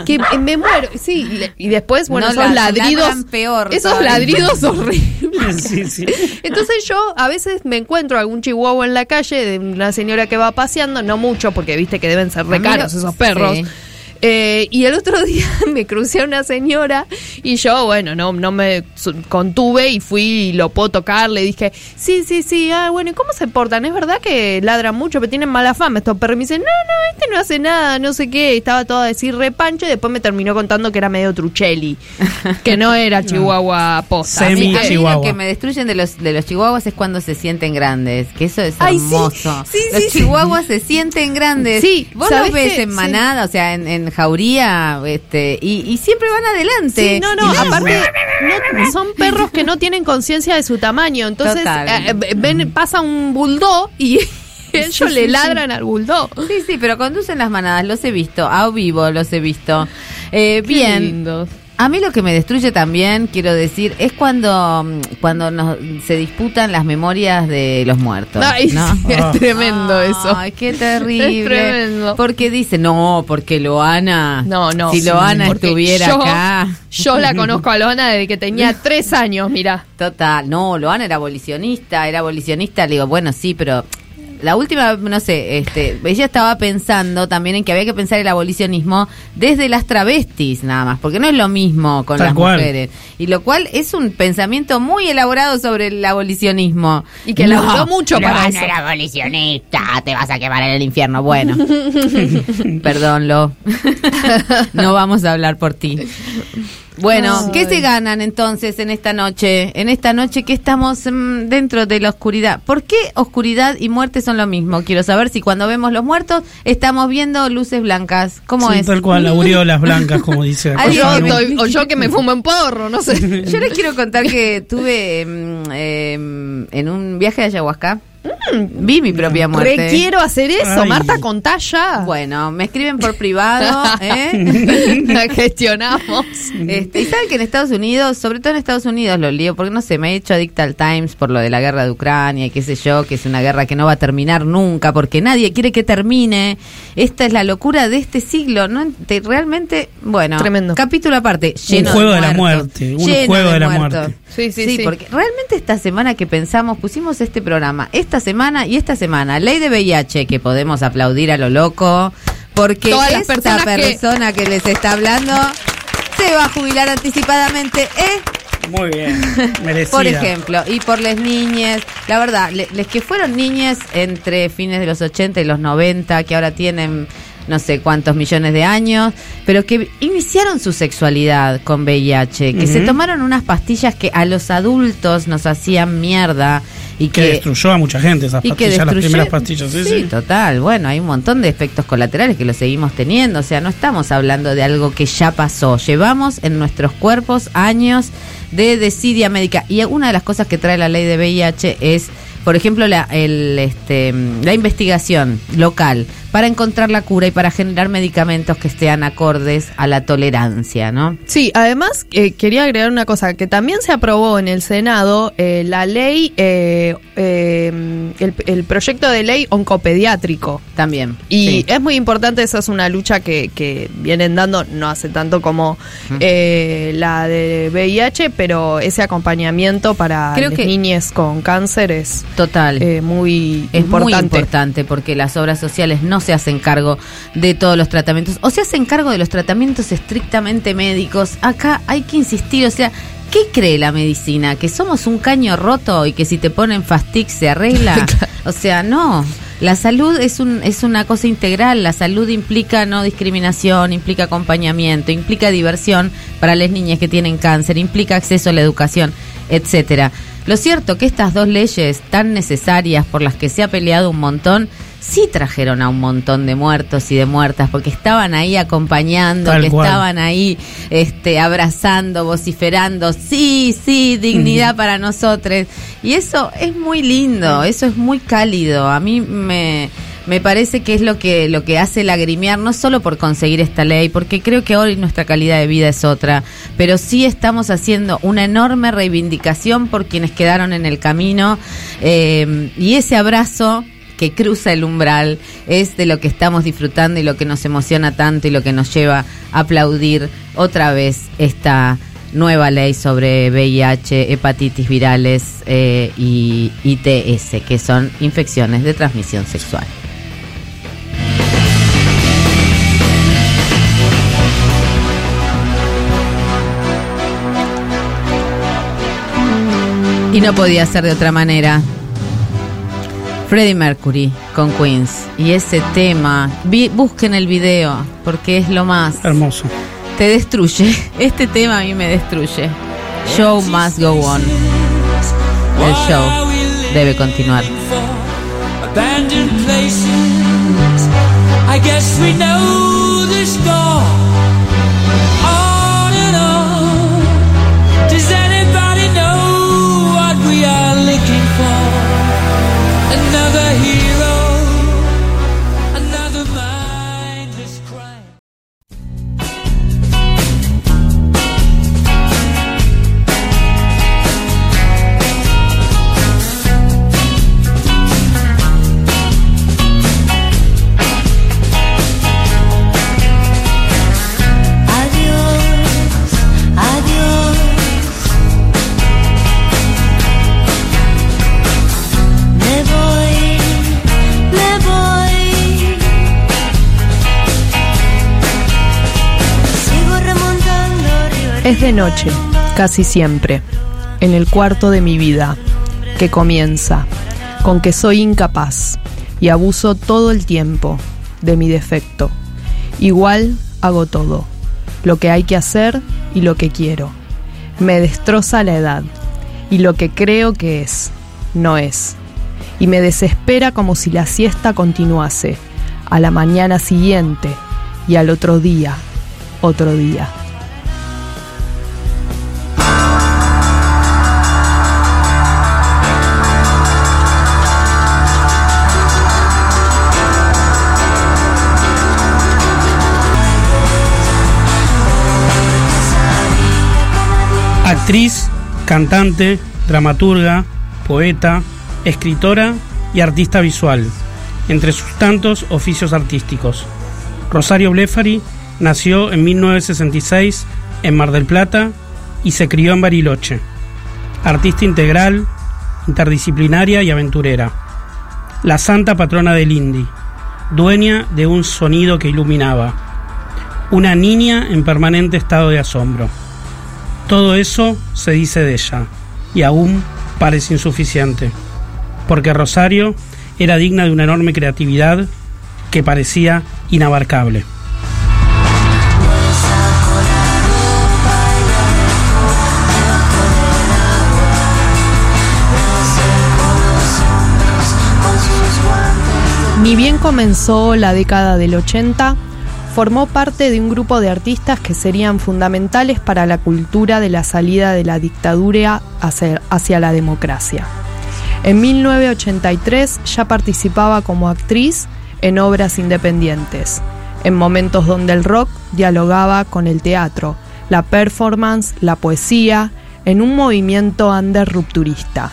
que me muero, sí, y después, bueno, No, esos la- ladridos, ladran peor esos todavía. ladridos horribles. Sí, sí. Entonces yo a veces me encuentro algún chihuahua en la calle de una señora que va paseando, no mucho porque viste que deben ser re A mí caros lo- esos perros. sí. Eh, y el otro día me crucé a una señora y yo, bueno, no, no me contuve y fui y lo puedo tocar. Le dije, sí, sí, sí, ah, bueno, ¿y cómo se portan? Es verdad que ladran mucho, pero tienen mala fama estos perros. Y me dicen, no, no, este no hace nada, no sé qué. Estaba todo a decir repancho y después me terminó contando que era medio truchelli, que no era chihuahua posta. A mí, Semi- a mí lo chihuahua. que me destruyen de los de los chihuahuas es cuando se sienten grandes, que eso es Ay, sí, hermoso. sí, los sí, sí. chihuahuas se sienten grandes. Sí, vos ¿sabés los ves qué? en Sí. manada, o sea, en, en jauría, este, y, y siempre van adelante. Sí, no, no, aparte no- son perros que no tienen conciencia de su tamaño. Entonces eh, eh, ven, pasa un bulldog y ellos Sí, le sí, ladran al bulldog. Sí, sí, pero conducen las manadas, los he visto, a vivo los he visto. Eh, Qué bien, lindo. A mí lo que me destruye también, quiero decir, es cuando, mm, cuando nos, se disputan las memorias de los muertos. Ay, ¿no? sí, es tremendo eso. Ay, qué terrible. Es tremendo. Porque dice, no, porque Loana. No, no. Si Loana estuviera yo- acá. Yo la conozco a Loana desde que tenía tres años, mira. Total, no, Loana era abolicionista, era abolicionista. Le digo, bueno, sí, pero la última, no sé, este, ella estaba pensando también en que había que pensar el abolicionismo desde las travestis nada más, porque no es lo mismo con Tal las cual. mujeres. Y lo cual es un pensamiento muy elaborado sobre el abolicionismo. Y que laburó mucho no, para no eso. eres abolicionista, te vas a quemar en el infierno. Bueno, perdón, Lo. no vamos a hablar por ti. Bueno, ¿qué se ganan entonces en esta noche? En esta noche que estamos mm, dentro de la oscuridad. ¿Por qué oscuridad y muerte son lo mismo? Quiero saber si cuando vemos los muertos estamos viendo luces blancas. ¿Cómo Sí, es? Tal cual, aureolas blancas, como dice. O acá. Alguien yo, que me- estoy- o yo que me fumo en porro, no sé. Yo les quiero contar que tuve mm, em, en un viaje de ayahuasca. Vi mi propia muerte. Requiero hacer eso, Ay. Marta, contá ya. Bueno, me escriben por privado, ¿eh? La gestionamos. Este, y saben que en Estados Unidos, sobre todo en Estados Unidos lo lío, porque no sé, me he hecho adicta al Times por lo de la guerra de Ucrania y qué sé yo, que es una guerra que no va a terminar nunca, porque nadie quiere que termine. Esta es la locura de este siglo, ¿no? Te- realmente, bueno, Tremendo. capítulo aparte, lleno juego de la muerte, un lleno juego de la muertos. muerte. Sí, sí, sí. porque realmente esta semana que pensamos, pusimos este programa, esta semana y esta semana, ley de VIH, que podemos aplaudir a lo loco, porque Todas esta persona que... les está hablando se va a jubilar anticipadamente, ¿eh? Muy bien, merecida. Por ejemplo, y por las niñas, la verdad, le- les que fueron niñas entre fines de los 80 y los 90, que ahora tienen no sé cuántos millones de años, pero que iniciaron su sexualidad con VIH, que se tomaron unas pastillas que a los adultos nos hacían mierda y Que que, destruyó a mucha gente esas pastillas, las primeras pastillas. Sí, sí, sí. total. Bueno, hay un montón de efectos colaterales que lo seguimos teniendo. O sea, no estamos hablando de algo que ya pasó. Llevamos en nuestros cuerpos años de desidia médica. Y una de las cosas que trae la ley de VIH es, por ejemplo, la, el, este, la investigación local para encontrar la cura y para generar medicamentos que estén acordes a la tolerancia, ¿no? Sí, además eh, quería agregar una cosa, que también se aprobó en el Senado eh, la ley, eh, eh, el, el proyecto de ley oncopediátrico. También. Y sí. es muy importante, esa es una lucha que, que vienen dando no hace tanto como eh, la de VIH, pero ese acompañamiento para Creo las que- niñas con cáncer es Total. muy Es muy importante porque las obras sociales no se hacen cargo de todos los tratamientos o se hacen cargo de los tratamientos estrictamente médicos. Acá hay que insistir, o sea, ¿qué cree la medicina? ¿Que somos un caño roto y que si te ponen Fastix se arregla? O sea, no. La salud es, un, es una cosa integral. La salud implica no discriminación, implica acompañamiento, implica diversión para las niñas que tienen cáncer, implica acceso a la educación, etcétera. Lo cierto que estas dos leyes tan necesarias por las que se ha peleado un montón, sí trajeron a un montón de muertos y de muertas, porque estaban ahí acompañando, Tal que cual. estaban ahí este, abrazando, vociferando, sí, sí, dignidad para nosotros. Y eso es muy lindo, eso es muy cálido. A mí me, me parece que es lo que, lo que hace lagrimear, no solo por conseguir esta ley, porque creo que hoy nuestra calidad de vida es otra, pero sí estamos haciendo una enorme reivindicación por quienes quedaron en el camino eh, y ese abrazo que cruza el umbral es de lo que estamos disfrutando y lo que nos emociona tanto y lo que nos lleva a aplaudir otra vez esta nueva ley sobre VIH, hepatitis virales eh, y ITS, que son infecciones de transmisión sexual. Y no podía ser de otra manera. Freddie Mercury con Queens. Y ese tema, vi- busquen el video, porque es lo más. Hermoso. Te destruye. Este tema a mí me destruye. Show must go on. El show debe continuar. abandoned places. I guess we know the score. De noche, casi siempre, en el cuarto de mi vida, que comienza, con que soy incapaz y abuso todo el tiempo de mi defecto. Igual hago todo, lo que hay que hacer y lo que quiero. Me destroza la edad y lo que creo que es, no es. Y me desespera como si la siesta continuase, a la mañana siguiente y al otro día, otro día. Actriz, cantante, dramaturga, poeta, escritora y artista visual, entre sus tantos oficios artísticos. Rosario Blefari nació en 1966 en Mar del Plata y se crió en Bariloche. Artista integral, interdisciplinaria y aventurera. La santa patrona del indie, dueña de un sonido que iluminaba. Una niña en permanente estado de asombro. Todo eso se dice de ella, y aún parece insuficiente, porque Rosario era digna de una enorme creatividad que parecía inabarcable. Ni bien comenzó la década del 80, formó parte de un grupo de artistas que serían fundamentales para la cultura de la salida de la dictadura hacia, la democracia. En 1983 ya participaba como actriz en obras independientes, en momentos donde el rock dialogaba con el teatro, la performance, la poesía, en un movimiento under rupturista.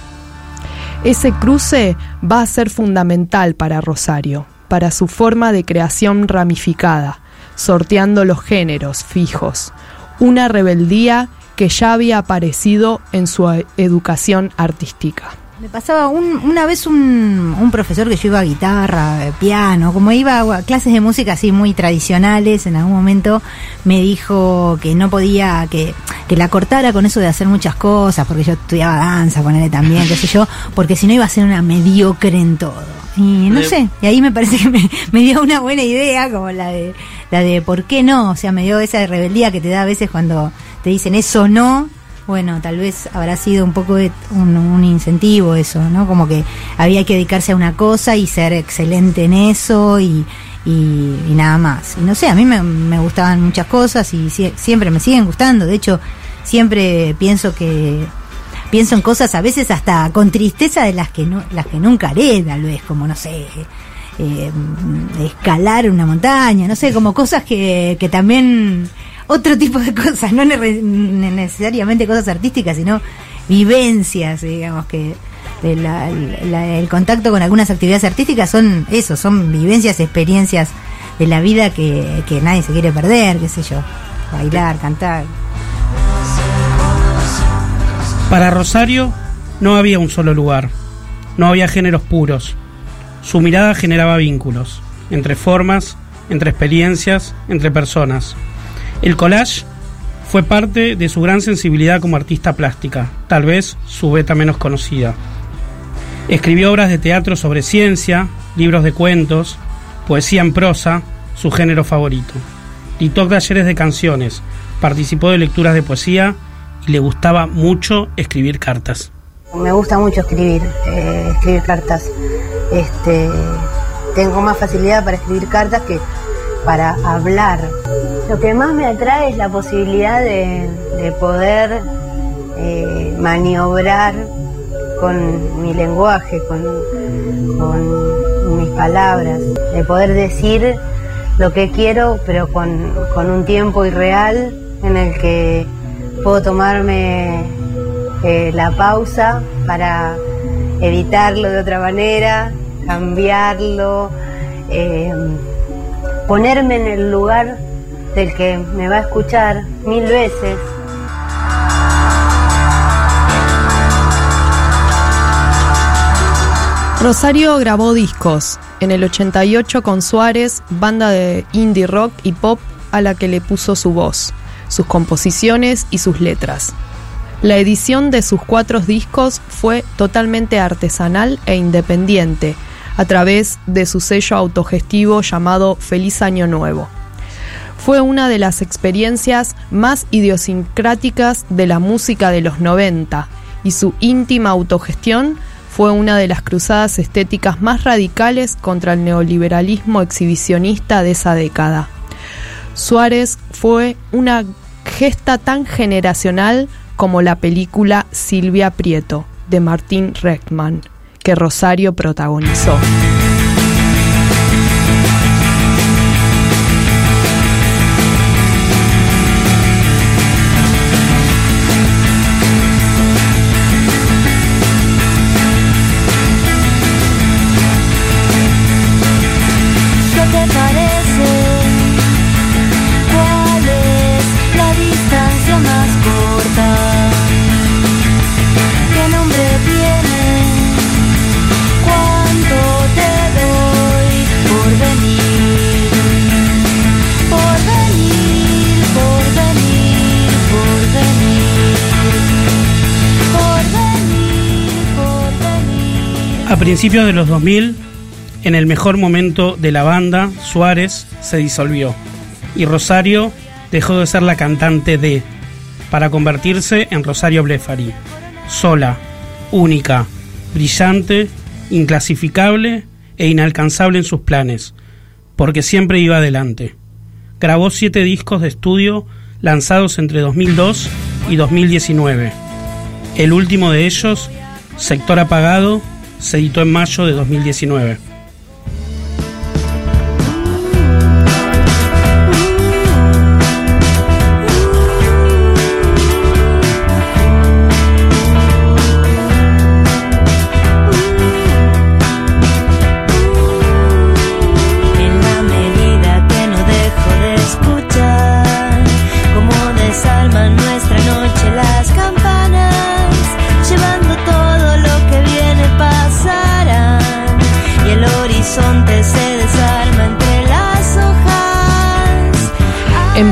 Ese cruce va a ser fundamental para Rosario, para su forma de creación ramificada, sorteando los géneros fijos, una rebeldía que ya había aparecido en su educación artística. Me pasaba un- una vez un, profesor que yo iba a guitarra, eh, piano, como iba a clases de música así muy tradicionales, en algún momento me dijo que no podía, que, que la cortara con eso de hacer muchas cosas, porque yo estudiaba danza él también, qué sé yo, porque si no iba a ser una mediocre en todo. Y no Le- sé, y ahí me parece que me, me dio una buena idea, como la de, la de por qué no, o sea, me dio esa rebeldía que te da a veces cuando te dicen eso no, bueno, tal vez habrá sido un poco de un, un incentivo eso, ¿no? Como que había que dedicarse a una cosa y ser excelente en eso y, y, y nada más. Y no sé, a mí me, me gustaban muchas cosas y sie- siempre me siguen gustando. De hecho, siempre pienso que pienso en cosas a veces hasta con tristeza de las que no, las que nunca haré, tal vez, como no sé, eh, escalar una montaña, no sé, como cosas que, que también otro tipo de cosas, no ne- necesariamente cosas artísticas, sino vivencias, digamos que de la- el contacto con algunas actividades artísticas son eso, son vivencias, experiencias de la vida que, que nadie se quiere perder, qué sé yo, bailar, cantar. Para Rosario no había un solo lugar, no había géneros puros. Su mirada generaba vínculos, entre formas, entre experiencias, entre personas. El collage fue parte de su gran sensibilidad como artista plástica, tal vez su beta menos conocida. Escribió obras de teatro sobre ciencia, libros de cuentos, poesía en prosa, su género favorito. Dictó talleres de canciones, participó de lecturas de poesía y le gustaba mucho escribir cartas. Me gusta mucho escribir, eh, escribir cartas. Este, tengo más facilidad para escribir cartas que para hablar. Lo que más me atrae es la posibilidad de, de poder eh, maniobrar con mi lenguaje, con, mis palabras, de poder decir lo que quiero, pero con un tiempo irreal en el que puedo tomarme eh, la pausa para editarlo de otra manera, cambiarlo, eh, ponerme en el lugar del que me va a escuchar mil veces. Rosario grabó discos, en el 88 con Suárez, banda de indie rock y pop a la que le puso su voz. Sus composiciones y sus letras. La edición de sus cuatro discos fue totalmente artesanal e independiente, a través de su sello autogestivo llamado Feliz Año Nuevo. Fue una de las experiencias más idiosincráticas de la música de los 90 y su íntima autogestión fue una de las cruzadas estéticas más radicales contra el neoliberalismo exhibicionista de esa década. Suárez fue una gesta tan generacional como la película Silvia Prieto de Martín Reckman, que Rosario protagonizó. Principios de los 2000, en el mejor momento de la banda, Suárez se disolvió y Rosario dejó de ser la cantante de para convertirse en Rosario Blefari, sola, única, brillante, inclasificable e inalcanzable en sus planes, porque siempre iba adelante. Grabó siete discos de estudio lanzados entre 2002 y 2019. El último de ellos, Sector Apagado, se editó en mayo de 2019.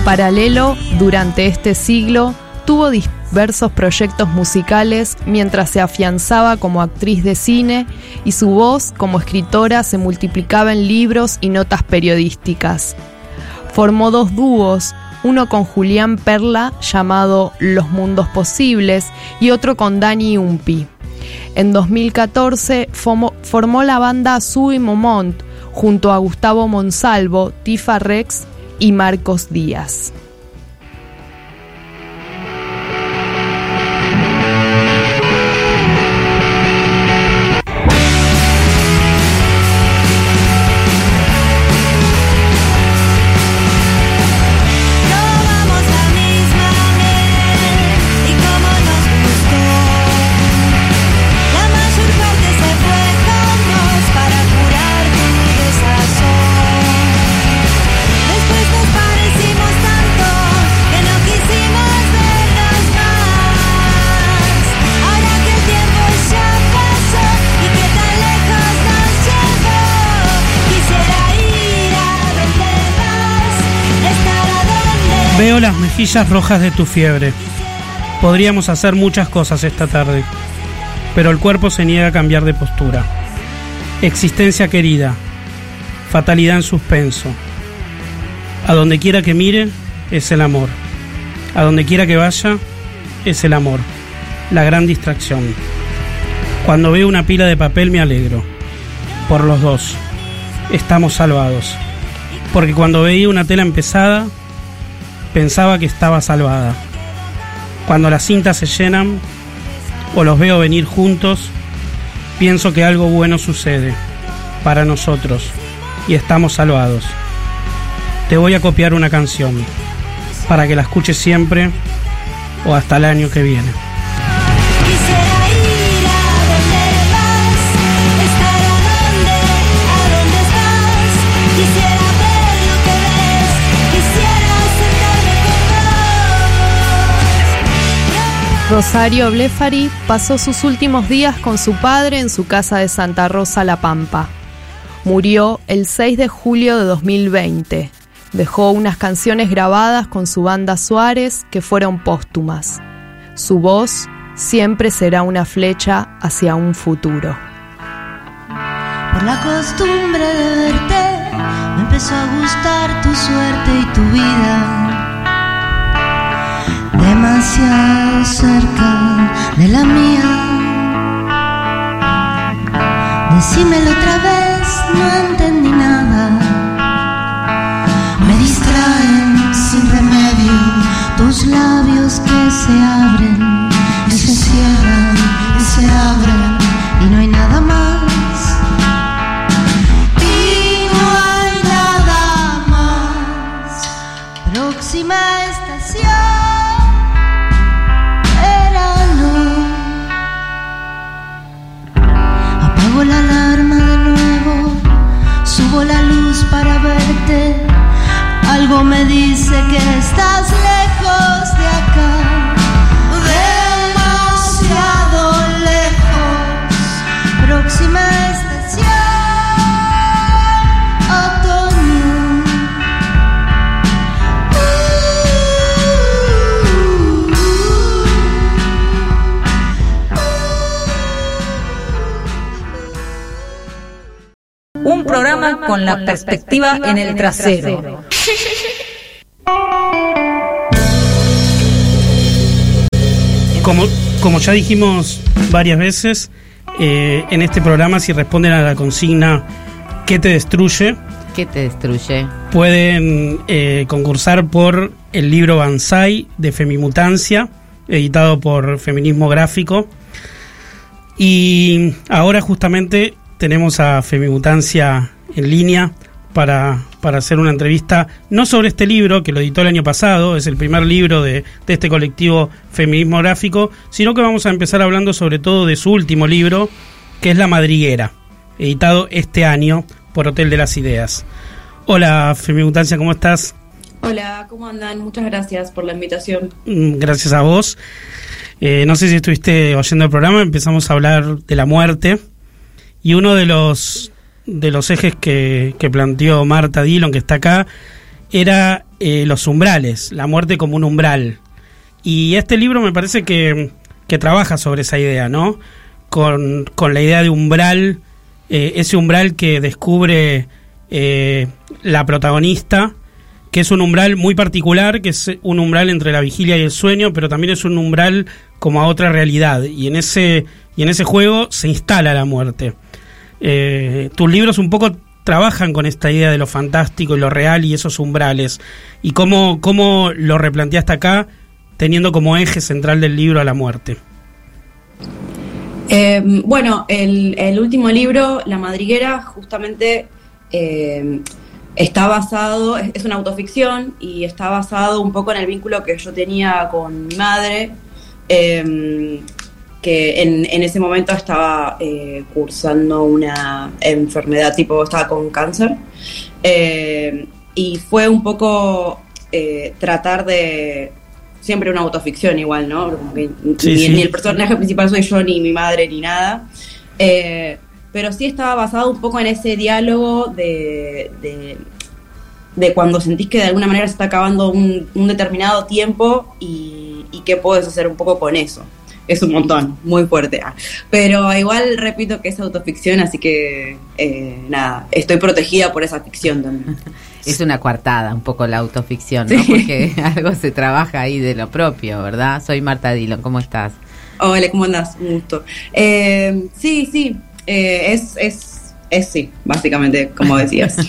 Paralelo, durante este siglo, tuvo diversos proyectos musicales mientras se afianzaba como actriz de cine y su voz como escritora se multiplicaba en libros y notas periodísticas. Formó dos dúos, uno con Julián Perla llamado Los Mundos Posibles y otro con Dani Umpi. En 2014 fomo- formó la banda Sui Momont junto a Gustavo Monsalvo, Tifa Rex y Marcos Díaz. Veo las mejillas rojas de tu fiebre. Podríamos hacer muchas cosas esta tarde, pero el cuerpo se niega a cambiar de postura. Existencia querida, fatalidad en suspenso. A donde quiera que mire, es el amor. A donde quiera que vaya, es el amor. La gran distracción. Cuando veo una pila de papel me alegro. Por los dos. Estamos salvados. Porque cuando veía una tela empezada, pensaba que estaba salvada. Cuando las cintas se llenan o los veo venir juntos, pienso que algo bueno sucede para nosotros y estamos salvados. Te voy a copiar una canción para que la escuches siempre o hasta el año que viene. Rosario Blefari pasó sus últimos días con su padre en su casa de Santa Rosa La Pampa. Murió el 6 de julio de 2020, Dejó unas canciones grabadas con su banda Suárez que fueron póstumas. Su voz siempre será una flecha hacia un futuro. Por la costumbre de verte, me empezó a gustar tu suerte y tu vida. Demasiado cerca de la mía. Decímelo otra vez, no entendí nada. Me distraen sin remedio tus labios que se abren Algo me dice que estás lejos de acá. Demasiado lejos. Próxima estación. Otoño. Un programa con la perspectiva en el trasero. Como, como ya dijimos varias veces, eh, en este programa, si responden a la consigna ¿qué te destruye? ¿Qué te destruye? Pueden eh, concursar por el libro Banzai de Femimutancia, editado por Feminismo Gráfico. Y ahora justamente tenemos a Femimutancia en línea para, para hacer una entrevista, no sobre este libro, que lo editó el año pasado, es el primer libro de, de este colectivo Feminismo Gráfico, sino que vamos a empezar hablando sobre todo de su último libro, que es La Madriguera, editado este año por Hotel de las Ideas. Hola Femimutancia, ¿cómo estás? Hola, ¿cómo andan? Muchas gracias por la invitación. Mm, Gracias a vos. Eh, no sé si estuviste oyendo el programa, empezamos a hablar de la muerte y uno de los de los ejes que, planteó Marta Dillon, que está acá, era eh, los umbrales, la muerte como un umbral. Y este libro me parece que, que trabaja sobre esa idea, ¿no? Con, con la idea de umbral, eh, ese umbral que descubre eh, la protagonista, que es un umbral muy particular, que es un umbral entre la vigilia y el sueño, pero también es un umbral como a otra realidad. Y en ese, y en ese juego se instala la muerte. Eh, tus libros un poco trabajan con esta idea de lo fantástico y lo real y esos umbrales. ¿Y cómo, cómo lo replanteaste acá, teniendo como eje central del libro a la muerte? Eh, bueno, el, último libro, La Madriguera, justamente eh, está basado, es, una autoficción y está basado un poco en el vínculo que yo tenía con mi madre, que en, en ese momento estaba eh, cursando una enfermedad tipo, estaba con cáncer. Eh, y fue un poco eh, tratar de siempre una autoficción igual, ¿no? Como que Sí, ni, sí. ni el personaje principal soy yo, ni mi madre, ni nada. Eh, pero sí estaba basado un poco en ese diálogo de, de, de cuando sentís que de alguna manera se está acabando un, un determinado tiempo y, y qué puedes hacer un poco con eso. Es un montón, muy fuerte. Ah, Pero igual repito que es autoficción, así que eh, nada, estoy protegida por esa ficción también. Es una coartada, un poco la autoficción, ¿no? Sí. Porque algo se trabaja ahí de lo propio, ¿verdad? Soy Marta Dillon, ¿cómo estás? Hola, ¿cómo andás? Un gusto. Eh, sí, sí, eh, es, es, es sí, básicamente, como decías.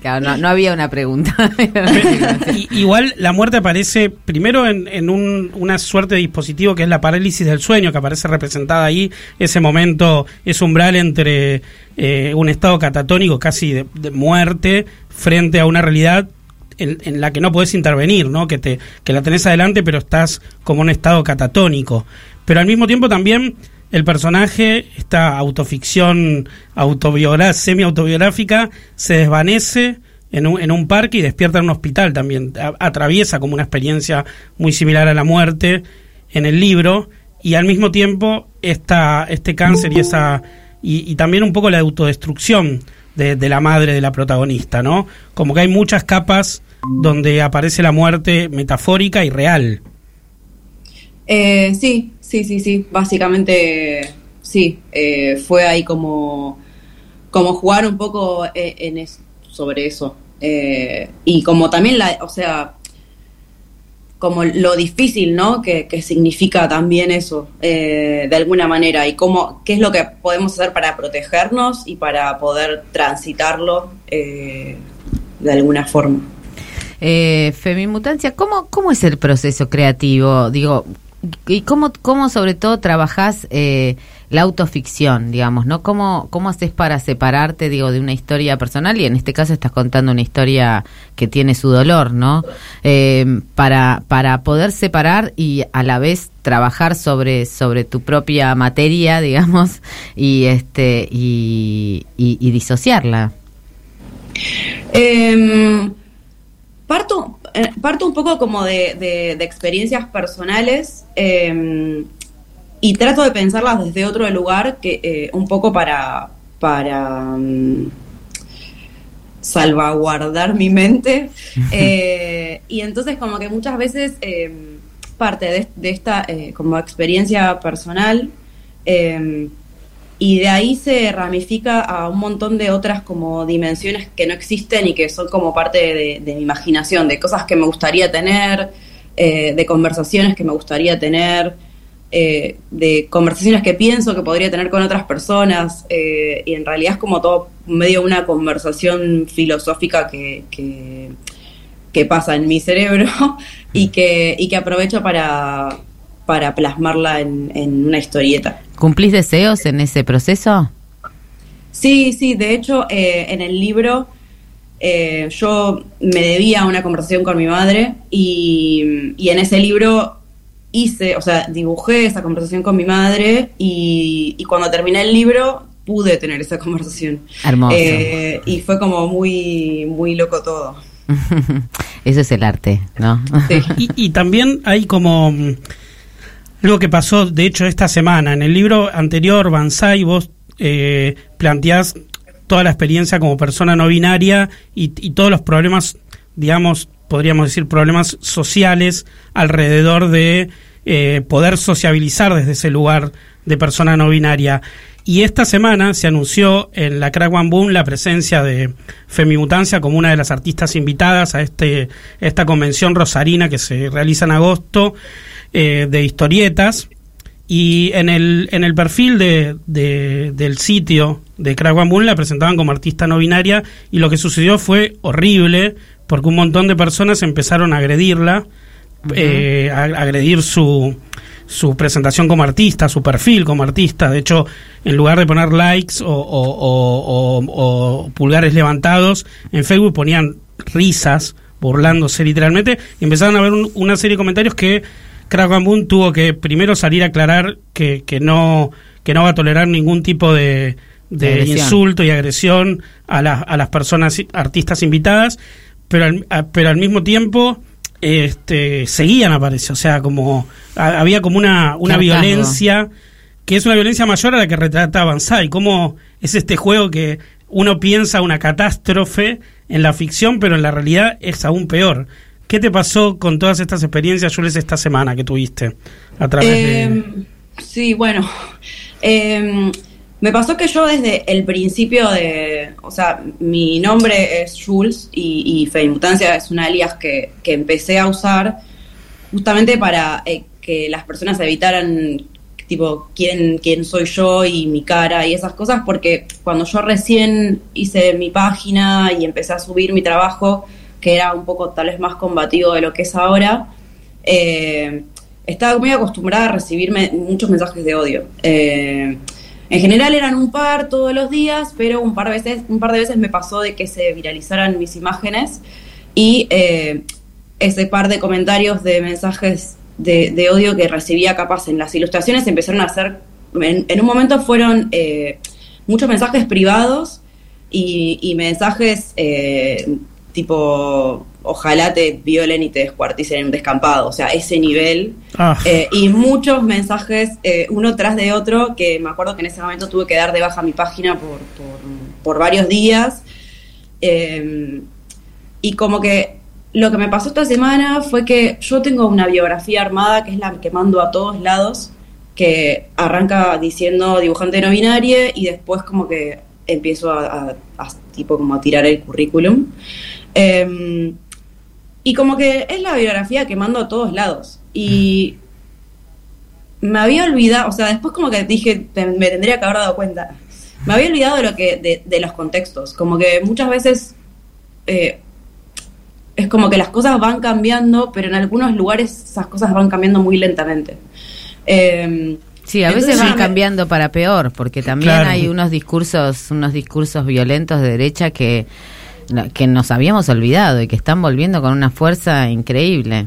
Claro, no, no había una pregunta. Igual la muerte aparece primero en, en un- una suerte de dispositivo que es la parálisis del sueño, que aparece representada ahí, ese momento, ese umbral entre eh, un estado catatónico casi de, de muerte frente a una realidad en, en la que no podés intervenir, ¿no? Que, te, que la tenés adelante pero estás como en un estado catatónico. Pero al mismo tiempo también el personaje, esta autoficción autobiográ- semi-autobiográfica, se desvanece en un, en un parque y despierta en un hospital también. Atraviesa como una experiencia muy similar a la muerte en el libro y al mismo tiempo esta, este cáncer y esa y, y también un poco la autodestrucción de, de la madre de la protagonista, ¿no? Como que hay muchas capas donde aparece la muerte metafórica y real. Eh, sí, sí, sí, sí. Básicamente, sí. Eh, fue ahí como, como jugar un poco eh, en es- sobre eso. Eh, y como también la, o sea, como lo difícil, ¿no? Que, que significa también eso, eh, de alguna manera. Y cómo, qué es lo que podemos hacer para protegernos y para poder transitarlo eh, de alguna forma. Eh, Femimutancia, ¿cómo, ¿cómo es el proceso creativo? Digo, ¿y cómo, cómo sobre todo trabajás eh, la autoficción, digamos, ¿no? ¿Cómo, ¿Cómo haces para separarte, digo, de una historia personal? Y en este caso estás contando una historia que tiene su dolor, ¿no? Eh, para, para poder separar y a la vez trabajar sobre, sobre tu propia materia, digamos, y, este, y, y, disociarla. Em, parto, eh, parto un poco como de, de- de experiencias personales em, y trato de pensarlas desde otro lugar que eh, un poco para, para mm, salvaguardar mi mente. Eh, y entonces como que muchas veces em, parte de, de esta como experiencia personal em, y de ahí se ramifica a un montón de otras como dimensiones que no existen y que son como parte de, mi imaginación, de cosas que me gustaría tener, eh, de conversaciones que me gustaría tener, eh, de conversaciones que pienso que podría tener con otras personas, eh, y en realidad es como todo medio una conversación filosófica que, que, que pasa en mi cerebro y que, y que aprovecho para, para plasmarla en, en una historieta. ¿Cumplís deseos en ese proceso? Sí, sí, de hecho, eh, en el libro eh, yo me debía una conversación con mi madre y, y en ese libro hice, o sea, dibujé esa conversación con mi madre y, y cuando terminé el libro pude tener esa conversación. Hermoso. Eh, y fue como muy, muy loco todo. Eso es el arte, ¿no? Y, y también hay como algo que pasó, de hecho, esta semana. En el libro anterior, Banzai, vos eh, planteás toda la experiencia como persona no binaria y, todos los problemas, digamos, podríamos decir, problemas sociales alrededor de eh, poder sociabilizar desde ese lugar de persona no binaria. Y esta semana se anunció en la Crack One Boom la presencia de Femimutancia como una de las artistas invitadas a este esta convención rosarina que se realiza en agosto eh, de historietas. Y en el, en el perfil de, de- del sitio de Crack One Boom la presentaban como artista no binaria y lo que sucedió fue horrible porque un montón de personas empezaron a agredirla, eh, a, a agredir su, su presentación como artista, su perfil como artista. De hecho, en lugar de poner likes o, o- o- o- o pulgares levantados, en Facebook ponían risas, burlándose literalmente, y empezaron a ver un- una serie de comentarios que Boom tuvo que primero salir a aclarar que, que no que no va a tolerar ningún tipo de, de insulto y agresión a, las a las personas artistas invitadas, pero al, a- pero al mismo tiempo este seguían aparece, o sea, como a- había como una, una violencia que es una violencia mayor a la que retrata Banzai, cómo es este juego que uno piensa una catástrofe en la ficción, pero en la realidad es aún peor. ¿Qué te pasó con todas estas experiencias, Jules, esta semana que tuviste a través de... Em, Sí, bueno. em, me pasó que yo desde el principio de. O sea, mi nombre es Jules y, y Femimutancia es un alias que, que empecé a usar justamente para eh, que las personas evitaran, tipo, quién, quién soy yo y mi cara y esas cosas, porque cuando yo recién hice mi página y empecé a subir mi trabajo, que era un poco tal vez más combativo de lo que es ahora, eh, estaba muy acostumbrada a recibir muchos mensajes de odio. Eh, en general eran un par todos los días, pero un par de veces, un par de veces me pasó de que se viralizaran mis imágenes y eh, ese par de comentarios de mensajes de, odio que recibía capaz en las ilustraciones empezaron a hacer, en, un momento fueron muchos mensajes privados y, mensajes tipo, ojalá te violen y te descuarticen en un descampado, o sea, ese nivel. Ah. Eh, y muchos mensajes, eh, uno tras de otro, que me acuerdo que en ese momento tuve que dar de baja mi página por, por, por varios días. Eh, y como que lo que me pasó esta semana fue que yo tengo una biografía armada que es la que mando a todos lados, que arranca diciendo dibujante no binario y después como que empiezo a, a- a tipo como a tirar el currículum. Eh, y como que es la biografía que mando a todos lados. Y me había olvidado, o sea, después como que dije, te- me tendría que haber dado cuenta. Me había olvidado de lo que, de, de los contextos. Como que muchas veces eh, es como que las cosas van cambiando, pero en algunos lugares esas cosas van cambiando muy lentamente. Eh, Sí, a veces van me- cambiando para peor, porque también Claro. hay unos discursos, unos discursos violentos de derecha que, que nos habíamos olvidado y que están volviendo con una fuerza increíble.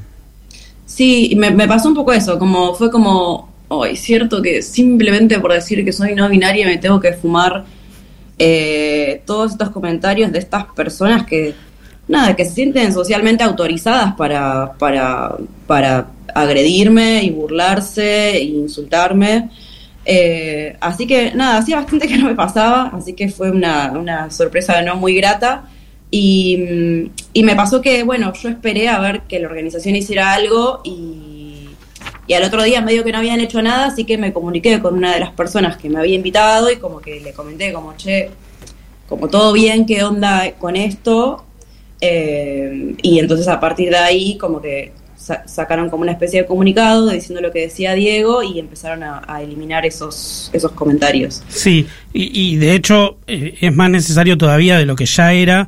Sí, me, me pasó un poco eso, como fue como, oh, es cierto que simplemente por decir que soy no binaria me tengo que fumar eh, todos estos comentarios de estas personas que, nada, que se sienten socialmente autorizadas para, para, para agredirme y burlarse e insultarme. Eh, así que nada, hacía bastante que no me pasaba, así que fue una, una sorpresa no muy grata. Y, y me pasó que, bueno, yo esperé a ver que la organización hiciera algo y, y al otro día medio que no habían hecho nada, así que me comuniqué con una de las personas que me había invitado y como que le comenté como, che, como todo bien, ¿qué onda con esto? Eh, y entonces a partir de ahí como que sa- sacaron como una especie de comunicado diciendo lo que decía Diego y empezaron a, eliminar esos, esos comentarios. Sí, y, y de hecho eh, es más necesario todavía de lo que ya era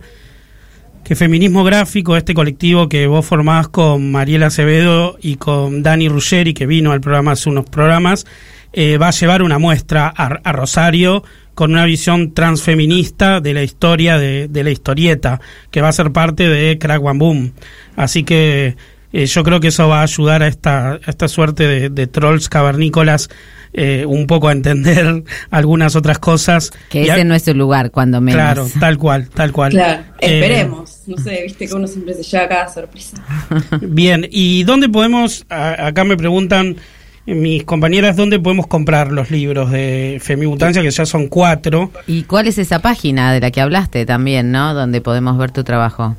que Feminismo Gráfico, este colectivo que vos formás con Mariela Acevedo y con Dani Ruggeri, que vino al programa hace unos programas, eh, va a llevar una muestra a, a Rosario con una visión transfeminista de la historia de, de la historieta, que va a ser parte de Crack One Boom. Así que eh, yo creo que eso va a ayudar a esta, a esta suerte de, de trolls cavernícolas eh, un poco a entender algunas otras cosas. Que Y a- ese no es su lugar, cuando menos. Claro, tal cual, tal cual. Claro, Eh, esperemos. No sé, viste que uno siempre se lleva cada sorpresa. Bien, ¿y dónde podemos, a- acá me preguntan mis compañeras, dónde podemos comprar los libros de Femimutancia, que ya son cuatro? ¿Y cuál es esa página de la que hablaste también, no? Donde podemos ver tu trabajo.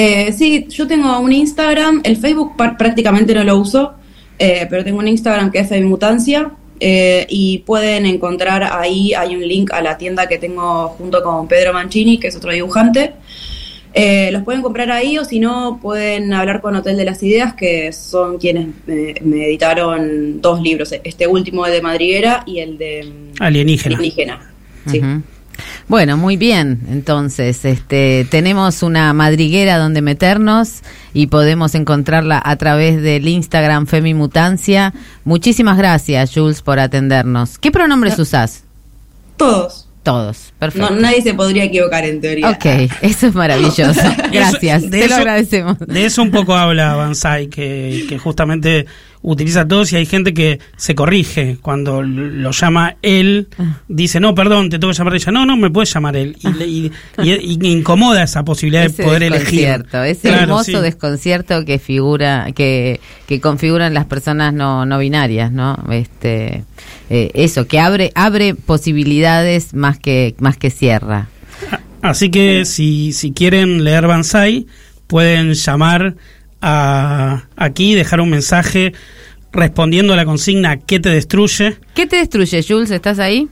Eh, sí, yo tengo un Instagram, el Facebook par- prácticamente no lo uso, eh, pero tengo un Instagram que es Femimutancia eh, y pueden encontrar ahí, hay un link a la tienda que tengo junto con Pedro Mancini, que es otro dibujante. Eh, los pueden comprar ahí o si no pueden hablar con Hotel de las Ideas, que son quienes me, me editaron dos libros, este último de Madriguera y el de mm, Alienígena. Alienígena. Sí. Bueno, muy bien. Entonces, este, tenemos una madriguera donde meternos y podemos encontrarla a través del Instagram Femimutancia. Muchísimas gracias, Jules, por atendernos. ¿Qué pronombres usás? Todos. Todos. Perfecto. No, nadie se podría equivocar en teoría. Ok, eso es maravilloso. Gracias, Eso- te lo eso- agradecemos. De eso un poco habla Banzai, que, que justamente utiliza todos y hay gente que se corrige cuando lo llama él, dice, no, perdón, te tengo que llamar ella. No, no, me puedes llamar él. Y, le- y- y- y incomoda esa posibilidad Ese de poder elegir. ese Claro, hermoso sí. desconcierto que figura, que, que configuran las personas no, no binarias, ¿no? Este, eh, eso, que abre, abre posibilidades más que, más que cierra. Así que si, si quieren leer Banzai, pueden llamar a, aquí, dejar un mensaje respondiendo a la consigna ¿Qué te destruye? ¿Qué te destruye, Jules? ¿Estás ahí?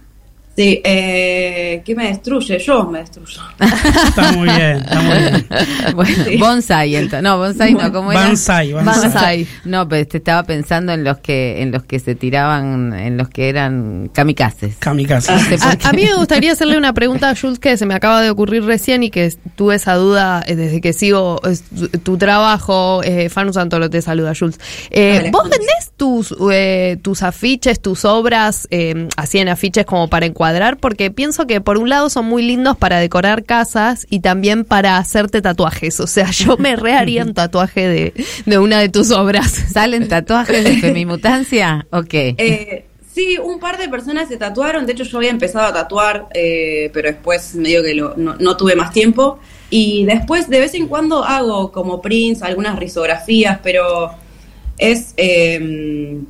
Sí, eh, ¿qué me destruye? Yo me destruyo. Está muy bien, está muy bien. Bueno, bonsai, entonces. No, bonsai no, ¿cómo era? Banzai, banzai. Banzai. No, pero te estaba pensando en los que en los que se tiraban, en los que eran kamikazes. Kamikazes. No sé por A, qué. a mí me gustaría hacerle una pregunta a Jules que se me acaba de ocurrir recién y que tuve esa duda eh, desde que sigo eh, tu, trabajo. Eh, Fanu Santolo te saluda, Jules. Eh, ¿Vos Jules. vendés tus, eh, tus afiches, tus obras, eh, así en afiches como para encuadrar? Porque pienso que por un lado son muy lindos para decorar casas y también para hacerte tatuajes. O sea, yo me reharía un tatuaje de, de una de tus obras. ¿Salen tatuajes de femimutancia? Ok. Eh, sí, un par de personas se tatuaron. De hecho, yo había empezado a tatuar, eh, pero después medio que lo- no, no tuve más tiempo. Y después, de vez en cuando, hago como prints, algunas risografías, pero es. eh,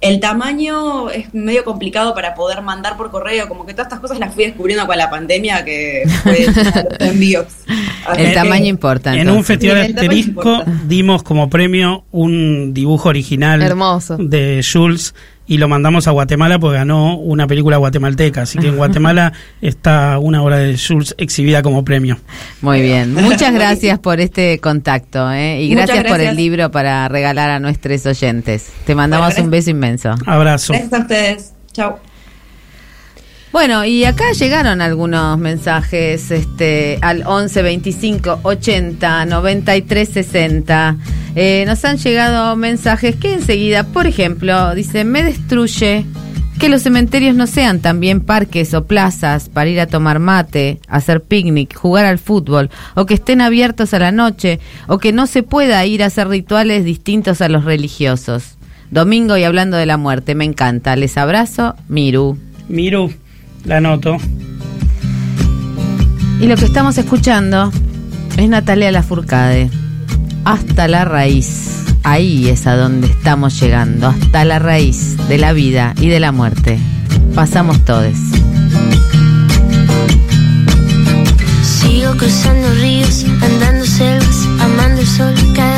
el tamaño es medio complicado para poder mandar por correo, como que todas estas cosas las fui descubriendo con la pandemia que fue los envíos. Así El que- tamaño importa. En un festival asterisco dimos como premio un dibujo original Hermoso. de Jules y lo mandamos a Guatemala porque ganó una película guatemalteca. Así que en Guatemala está una obra de Jules exhibida como premio. Muy bien. Muchas gracias por este contacto ¿eh? y gracias, por el libro para regalar a nuestros oyentes. Te mandamos Bueno, un beso inmenso. Abrazo. Gracias a ustedes. Chao. Bueno, y acá llegaron algunos mensajes este, al 11 25 80 93 60. Eh, nos han llegado mensajes que enseguida, por ejemplo, dice, me destruye que los cementerios no sean también parques o plazas para ir a tomar mate, hacer picnic, jugar al fútbol, o que estén abiertos a la noche, o que no se pueda ir a hacer rituales distintos a los religiosos. Domingo y hablando de la muerte, me encanta. Les abrazo, Miru. Miru, la noto. Y lo que estamos escuchando es Natalia Lafourcade. Hasta la raíz. Ahí es a donde estamos llegando. Hasta la raíz de la vida y de la muerte. Pasamos todos. Sigo cruzando ríos, andando selvas, amando el sol. Cada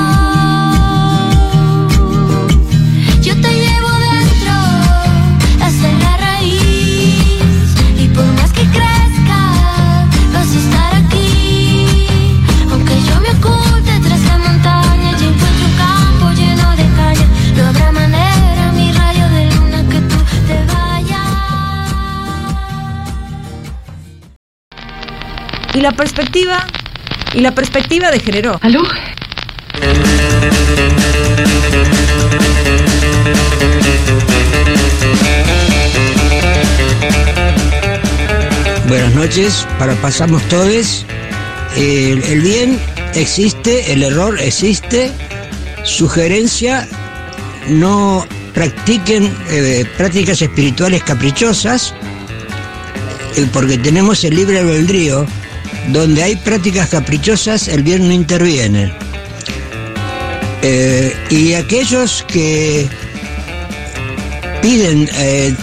Y la perspectiva, y la perspectiva de género. ¿Aló? Buenas noches, para pasamos todos. El, el bien existe, el error existe. Sugerencia, no practiquen eh, prácticas espirituales caprichosas, eh, porque tenemos el libre albedrío. Donde hay prácticas caprichosas, el bien no interviene. Eh, y aquellos que piden eh,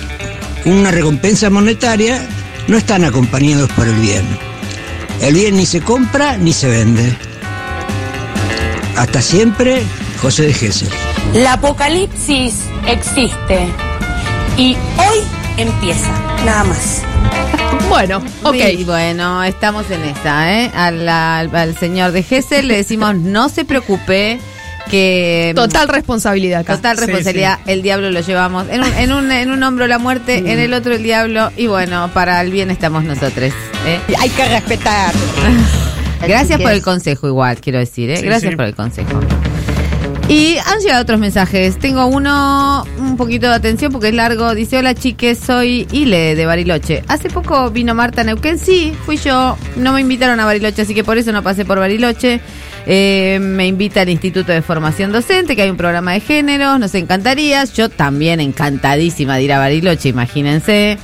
una recompensa monetaria no están acompañados por el bien. El bien ni se compra ni se vende. Hasta siempre, José de Gesell. La apocalipsis existe y hoy empieza, nada más. Bueno, ok. bueno, estamos en esta, ¿eh? Al, al- al señor de Gessel le decimos no se preocupe que... Total responsabilidad acá. Total Sí, responsabilidad, el diablo lo llevamos. En un, en un, en un hombro la muerte, en el otro el diablo. Y bueno, para el bien estamos nosotros. ¿eh? Hay que respetar. Gracias por el consejo igual, quiero decir, ¿eh? Sí, Gracias sí. por el consejo. Y han llegado otros mensajes. Tengo uno un poquito de atención porque es largo. Dice, hola chiques, soy Ile de Bariloche. Hace poco vino Marta Neuquén. Sí, fui yo. No me invitaron a Bariloche, así que por eso no pasé por Bariloche. Eh, me invita al Instituto de Formación Docente, que hay un programa de géneros. Nos encantaría. Yo también encantadísima de ir a Bariloche, imagínense.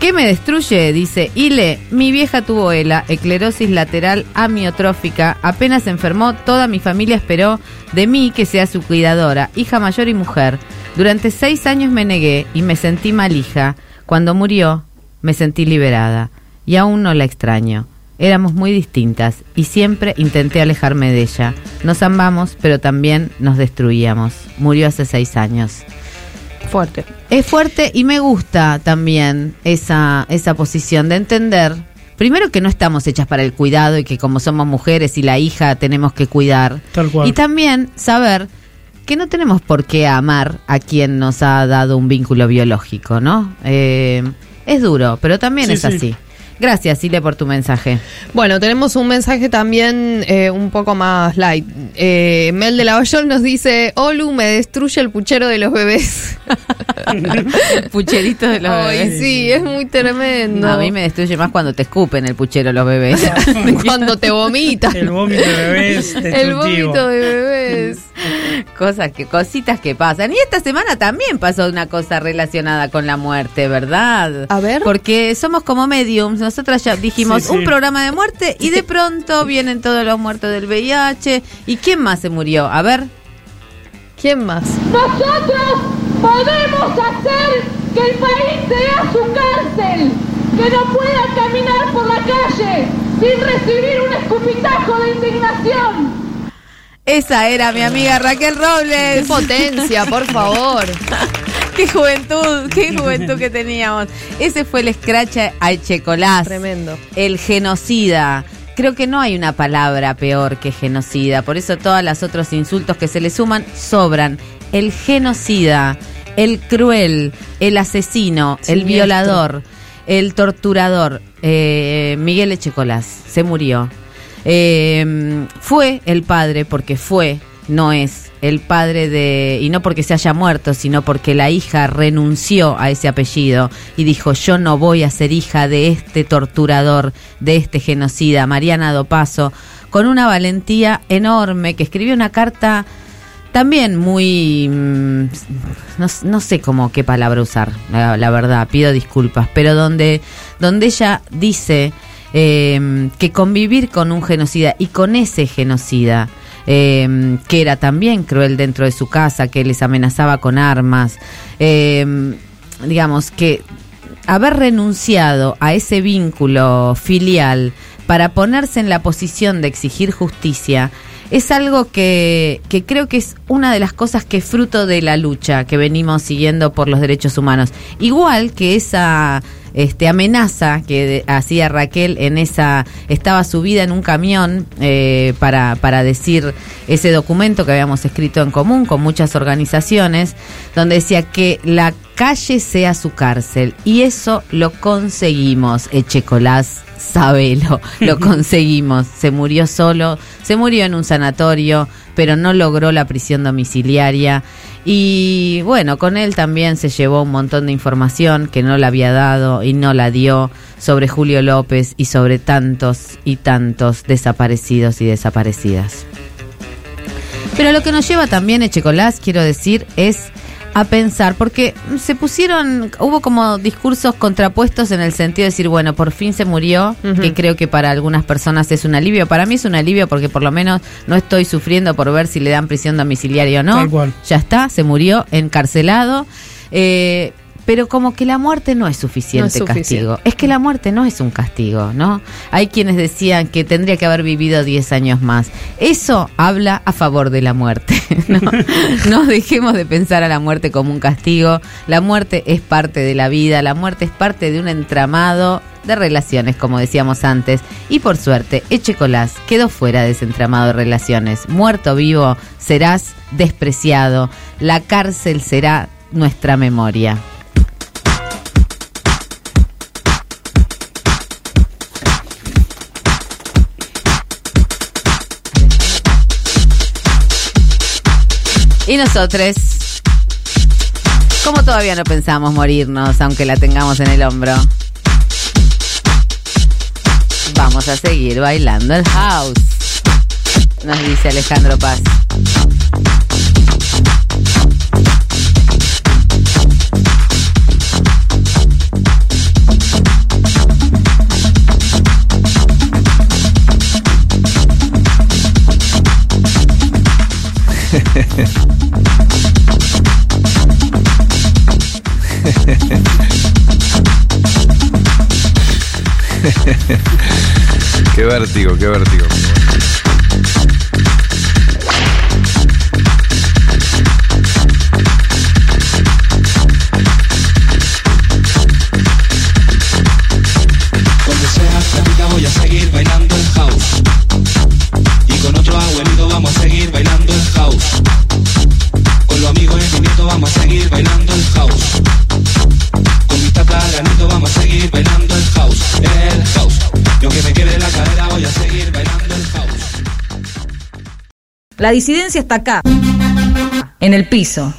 ¿Qué me destruye? Dice Ile, mi vieja tuvo ELA, esclerosis lateral amiotrófica. Apenas enfermó, toda mi familia esperó de mí que sea su cuidadora, hija mayor y mujer. Durante seis años me negué y me sentí mal hija. Cuando murió, me sentí liberada. Y aún no la extraño. Éramos muy distintas y siempre intenté alejarme de ella. Nos amamos, pero también nos destruíamos. Murió hace seis años. Fuerte. Es fuerte y me gusta también esa, esa posición de entender, primero que no estamos hechas para el cuidado y que como somos mujeres y la hija tenemos que cuidar. Tal cual. Y también saber que no tenemos por qué amar a quien nos ha dado un vínculo biológico, ¿no? Eh, es duro, pero también Sí, es sí. así. Gracias, Sile, por tu mensaje. Bueno, tenemos un mensaje también eh, un poco más light. Eh, Mel de Lavallol nos dice, Olu me destruye el puchero de los bebés. Pucherito de los Ay, bebés. sí, es muy tremendo. A mí me destruye más cuando te escupen el puchero los bebés. Cuando te vomitan. El vómito de bebés El vómito de bebés. Cosas que, cositas que pasan. Y esta semana también pasó una cosa relacionada con la muerte, ¿verdad? A ver. Porque somos como mediums. Nosotras ya dijimos Sí, sí. un programa de muerte y de pronto vienen todos los muertos del VIH. ¿Y quién más se murió? A ver. ¿Quién más? Nosotros podemos hacer que el país sea su cárcel, que no pueda caminar por la calle sin recibir un escupitajo de indignación. Esa era mi amiga Raquel ¡Qué Robles. potencia, por favor! qué juventud, qué juventud que teníamos. Ese fue el scratch a Echecolás. Tremendo. El genocida. Creo que no hay una palabra peor que genocida, por eso todos los otros insultos que se le suman sobran. El genocida, el cruel, el asesino, el violador, el torturador, eh, Miguel Echecolás, se murió. Eh, fue el padre, porque fue, no es el padre de, y no porque se haya muerto, sino porque la hija renunció a ese apellido y dijo, yo no voy a ser hija de este torturador, de este genocida, Mariana Dopaso, con una valentía enorme, que escribió una carta también muy, mm, no, sé cómo qué palabra usar, la, la verdad, pido disculpas, pero donde, donde ella dice eh, que convivir con un genocida y con ese genocida, eh, que era también cruel dentro de su casa, que les amenazaba con armas, eh, digamos que haber renunciado a ese vínculo filial para ponerse en la posición de exigir justicia es algo que, que creo que es una de las cosas que fruto de la lucha que venimos siguiendo por los derechos humanos. Igual que esa este, amenaza que hacía Raquel en esa, estaba subida en un camión eh, para, para decir ese documento que habíamos escrito en común con muchas organizaciones, donde decía que la calle sea su cárcel. Y eso lo conseguimos, Echecolás. Sabelo, lo conseguimos. Se murió solo, se murió en un sanatorio, pero no logró la prisión domiciliaria. Y bueno, con él también se llevó un montón de información que no le había dado y no la dio sobre Julio López y sobre tantos y tantos desaparecidos y desaparecidas. Pero lo que nos lleva también, Echecolás, quiero decir, es a pensar, porque se pusieron, hubo como discursos contrapuestos en el sentido de decir, bueno, por fin se murió, Ujú. que creo que para algunas personas es un alivio. Para mí es un alivio porque por lo menos no estoy sufriendo por ver si le dan prisión domiciliaria o no. Tal cual. Ya está, se murió encarcelado. Eh, pero como que la muerte no es suficiente No es suficiente. castigo. Es que la muerte no es un castigo, ¿no? Hay quienes decían que tendría que haber vivido 10 años más. Eso habla a favor de la muerte. No, no dejemos de pensar a la muerte como un castigo. La muerte es parte de la vida, la muerte es parte de un entramado de relaciones, como decíamos antes. Y por suerte, Echecolás quedó fuera de ese entramado de relaciones. Muerto vivo, serás despreciado. La cárcel será nuestra memoria. Y nosotros, como todavía no pensamos morirnos, aunque la tengamos en el hombro, vamos a seguir bailando el house, nos dice Alejandro Paz. Qué vértigo, qué vértigo. La disidencia está acá, en el piso.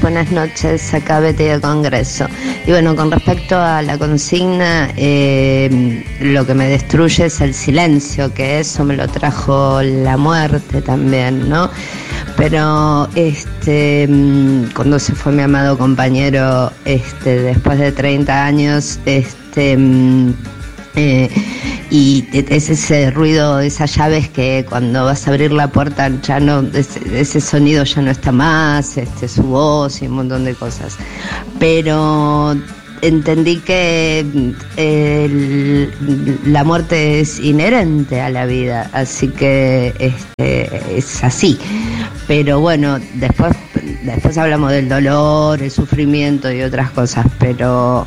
Buenas noches, acá Betty de Congreso. Y bueno, con respecto a la consigna, eh, lo que me destruye es el silencio, que eso me lo trajo la muerte también, ¿no? Pero este, mm, cuando se fue mi amado compañero, este, después de 30 años, este, mm, eh, y es ese ruido, esas llaves que cuando vas a abrir la puerta ya no, ese, ese sonido ya no está más, este, su voz y un montón de cosas. Pero entendí que la muerte es inherente a la vida, así que este, es así. Pero bueno, después, después hablamos del dolor, el sufrimiento y otras cosas, pero,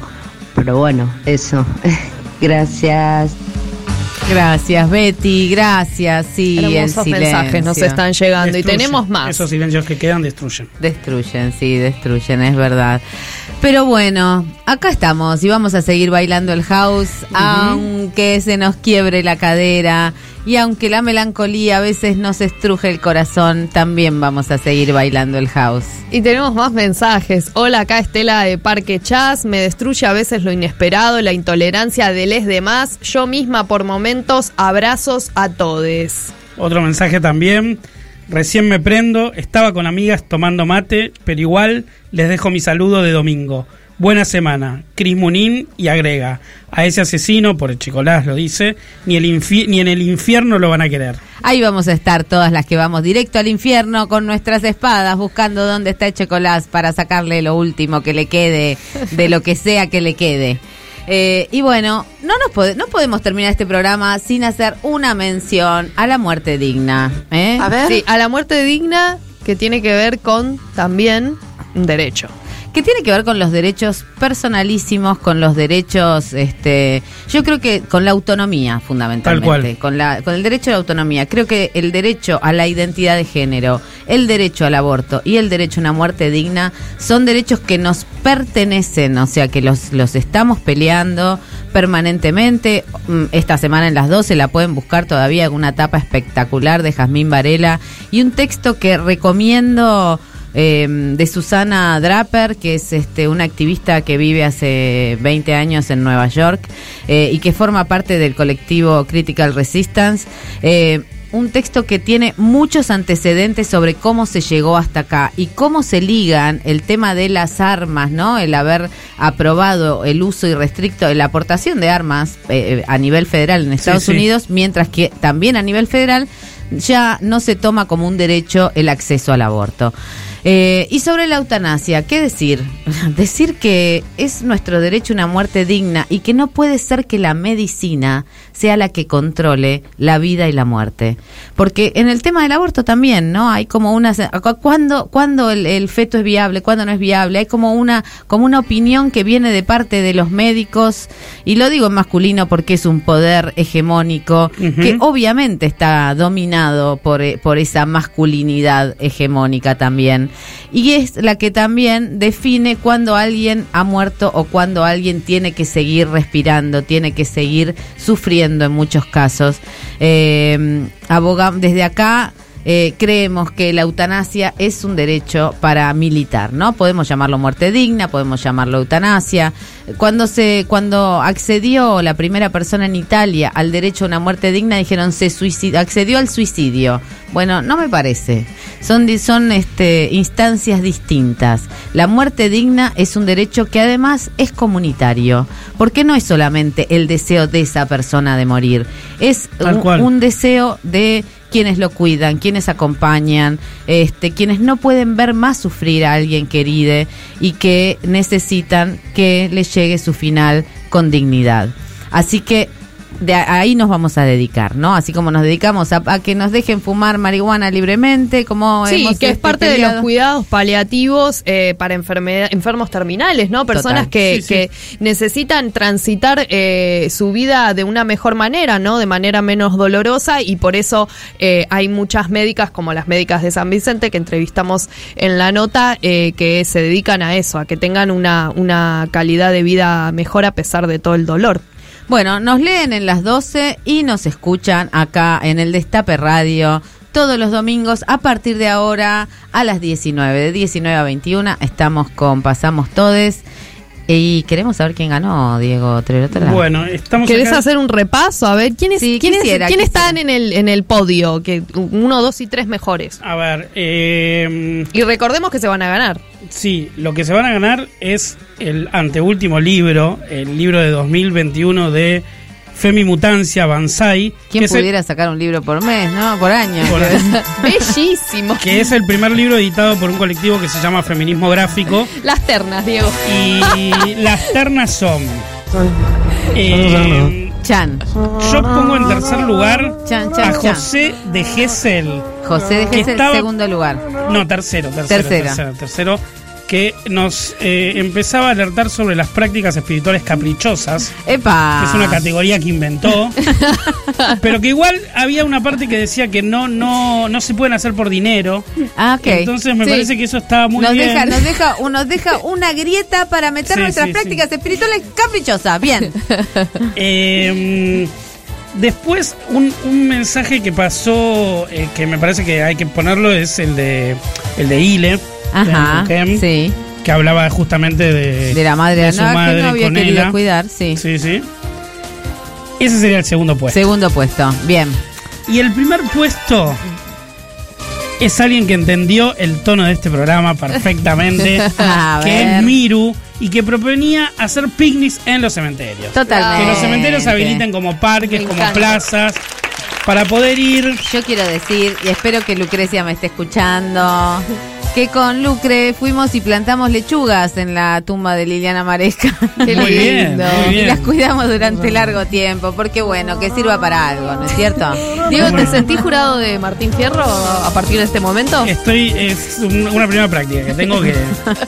pero bueno, eso. Gracias. Gracias, Betty, gracias. Sí, Hermosos silencio. mensajes nos están llegando y tenemos más. Esos silencios que quedan destruyen. Destruyen, sí, destruyen, es verdad. Pero bueno, acá estamos y vamos a seguir bailando el house, aunque se nos quiebre la cadera y aunque la melancolía a veces nos estruje el corazón, también vamos a seguir bailando el house. Y tenemos más mensajes. Hola, acá Estela de Parque Chas. Me destruye a veces lo inesperado, la intolerancia de les demás. Yo misma por momentos, abrazos a todes. Otro mensaje también. Recién me prendo, estaba con amigas tomando mate, pero igual les dejo mi saludo de domingo. Buena semana. Cris Munín y agrega, a ese asesino, por el chicolás lo dice, ni, el ni en el infierno lo van a querer. Ahí vamos a estar todas las que vamos directo al infierno con nuestras espadas buscando dónde está Echecolás para sacarle lo último que le quede de lo que sea que le quede. Eh, y bueno, no nos pode- no podemos terminar este programa sin hacer una mención a la muerte digna. ¿eh? Sí, a la muerte digna que tiene que ver con también un derecho. Que tiene que ver con los derechos personalísimos, con los derechos, este, yo creo que con la autonomía fundamentalmente, Tal cual. con la, con el derecho a la autonomía. Creo que el derecho a la identidad de género, el derecho al aborto y el derecho a una muerte digna son derechos que nos pertenecen, o sea que los, los estamos peleando permanentemente. Mm, Esta semana en las 12 la pueden buscar todavía una tapa espectacular de Jazmín Varela y un texto que recomiendo eh, de Susana Draper, que es este, una activista que vive hace 20 años en Nueva York eh, y que forma parte del colectivo Critical Resistance. Eh, un texto que tiene muchos antecedentes sobre cómo se llegó hasta acá y cómo se ligan el tema de las armas, ¿no? El haber aprobado el uso irrestricto, la aportación de armas eh, a nivel federal en Estados sí. Unidos, mientras que también a nivel federal ya no se toma como un derecho el acceso al aborto. Eh, y sobre la eutanasia, ¿qué decir? decir que es nuestro derecho una muerte digna y que no puede ser que la medicina sea la que controle la vida y la muerte. Porque en el tema del aborto también, ¿no? Hay como una... ¿Cuándo, cuándo el, el feto es viable? ¿Cuándo no es viable? Hay como una, como una opinión que viene de parte de los médicos, y lo digo en masculino porque es un poder hegemónico que obviamente está dominado por, eh, por esa masculinidad hegemónica también. Y es la que también define cuando alguien ha muerto o cuando alguien tiene que seguir respirando, tiene que seguir sufriendo en muchos casos. Eh, desde acá eh, creemos que la eutanasia es un derecho para militar, ¿no? Podemos llamarlo muerte digna, podemos llamarlo eutanasia. Cuando se, cuando accedió la primera persona en Italia al derecho a una muerte digna, dijeron se suicid- accedió al suicidio. Bueno, no me parece. Son, son este, instancias distintas. La muerte digna es un derecho que además es comunitario, porque no es solamente el deseo de esa persona de morir, es un deseo de quienes lo cuidan, quienes acompañan, este, quienes no pueden ver más sufrir a alguien querido y que necesitan que les llegue su final con dignidad. Así que de ahí nos vamos a dedicar, ¿no? Así como nos dedicamos a, a que nos dejen fumar marihuana libremente, como Sí, hemos que es este, parte de los cuidados paliativos eh, para enfermedad, enfermos terminales, ¿no? Personas Total. que, Sí, que necesitan transitar eh, su vida de una mejor manera, ¿no? De manera menos dolorosa y por eso eh, hay muchas médicas, como las médicas de San Vicente, que entrevistamos en la nota, eh, que se dedican a eso, a que tengan una, una calidad de vida mejor a pesar de todo el dolor. Bueno, nos leen en las 12 y nos escuchan acá en el Destape Radio todos los domingos a partir de ahora a las 19, de 19 a 21 estamos con Pasamos Todes y queremos saber quién ganó, Diego Trerotola. Bueno, estamos ¿Querés acá- hacer un repaso? A ver, ¿quiénes, Sí, quiénes, quisiera, quiénes quisiera. están en el, en el podio? Que uno, dos y tres mejores. A ver, eh, Y recordemos que se van a ganar. sí, lo que se van a ganar es el anteúltimo libro, el libro de 2021 de Femimutancia Banzai. ¿Quién que es el- pudiera sacar un libro por mes, no? Por año. Por- Bellísimo. que es el primer libro editado por un colectivo que se llama Feminismo Gráfico. Las ternas, Diego. Y las ternas son. eh, Chan. yo pongo en tercer lugar Chan, chan, a chan. José de Gessel. José de Gesell, estaba- segundo lugar. No, tercero, tercero. Tercera. Tercero, tercero, que nos eh, empezaba a alertar sobre las prácticas espirituales caprichosas. ¡Epa! Que es una categoría que inventó. pero que igual había una parte que decía que no, no, no se pueden hacer por dinero. Ah, ok. Entonces me Sí. parece que eso estaba muy nos bien. Deja, nos, deja, nos deja una grieta para meter Sí, nuestras sí, prácticas espirituales caprichosas. Bien. Eh, después, un, un mensaje que pasó, eh, que me parece que hay que ponerlo, es el de el de Ile. Ajá, sí. Que hablaba justamente de, De la madre de su no, que madre no había con querido ella. cuidar, sí. Sí, sí. Ese sería el segundo puesto. Segundo puesto, bien. Y el primer puesto es alguien que entendió el tono de este programa perfectamente, que ver. es Miru, y que proponía hacer picnics en los cementerios. Totalmente. Que los cementerios se habiliten como parques, como plazas, para poder ir. Yo quiero decir, y espero que Lucrecia me esté escuchando, que con Lucre fuimos y plantamos lechugas en la tumba de Liliana Maresca. Qué Muy bien, lindo. muy Y bien. las cuidamos durante largo tiempo, porque bueno, que sirva para algo, ¿no es cierto? Diego, ¿te sentís jurado de Martín Fierro a partir de este momento? Estoy, es un- una primera práctica que tengo que,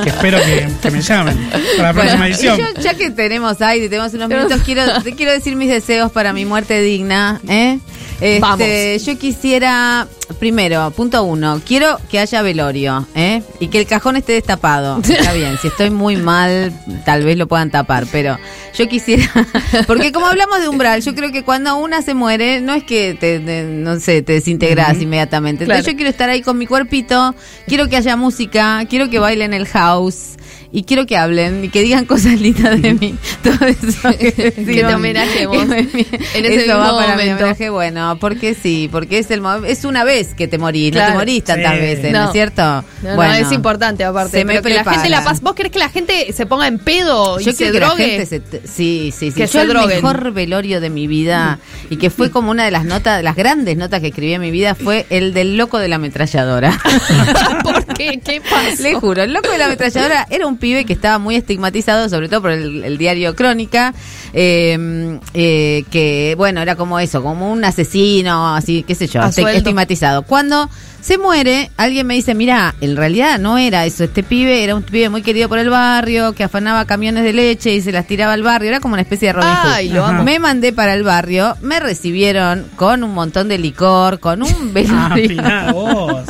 que espero que, que me llamen para la próxima Bueno, edición. y yo, ya que tenemos aire, tenemos unos minutos, quiero, te quiero decir mis deseos para mi muerte digna. ¿eh? Este, Vamos. Yo quisiera, primero, punto uno, quiero que haya velorio ¿eh? y que el cajón esté destapado. Está bien, si estoy muy mal, tal vez lo puedan tapar, pero yo quisiera, porque como hablamos de umbral, yo creo que cuando una se muere, no es que te, te- no sé, te desintegras inmediatamente. Entonces yo quiero estar ahí con mi cuerpito, quiero que haya música, quiero que bailen el house. Y quiero que hablen y que digan cosas lindas de mí. Todo eso que, Que te homenajemos en en ese eso va para mi momento. homenaje, bueno, porque sí, porque es el es una vez que te morís, no te morís tantas Sí. veces, ¿no, No. es cierto? No, no, bueno, es importante aparte. se me pero que la gente la paz. ¿Vos querés que la gente se ponga en pedo y Yo se quiero que la drogue? gente se te- sí, sí, sí. Que Yo se el droguen. mejor velorio de mi vida y que fue como una de las notas, las grandes notas que escribí en mi vida fue el del loco de la ametralladora. ¿Por qué? ¿Qué pasó? Le juro, el loco de la ametralladora era un pibe que estaba muy estigmatizado, sobre todo por el, el diario Crónica, eh, eh, que, bueno, era como eso, como un asesino, así, qué sé yo, este- estigmatizado. Cuando se muere, alguien me dice, mira, en realidad no era eso, este pibe era un pibe muy querido por el barrio, que afanaba camiones de leche y se las tiraba al barrio, era como una especie de Robin Hood. Ay, lo amo. Me mandé para el barrio, me recibieron con un montón de licor, con un velorio. Ah, vos.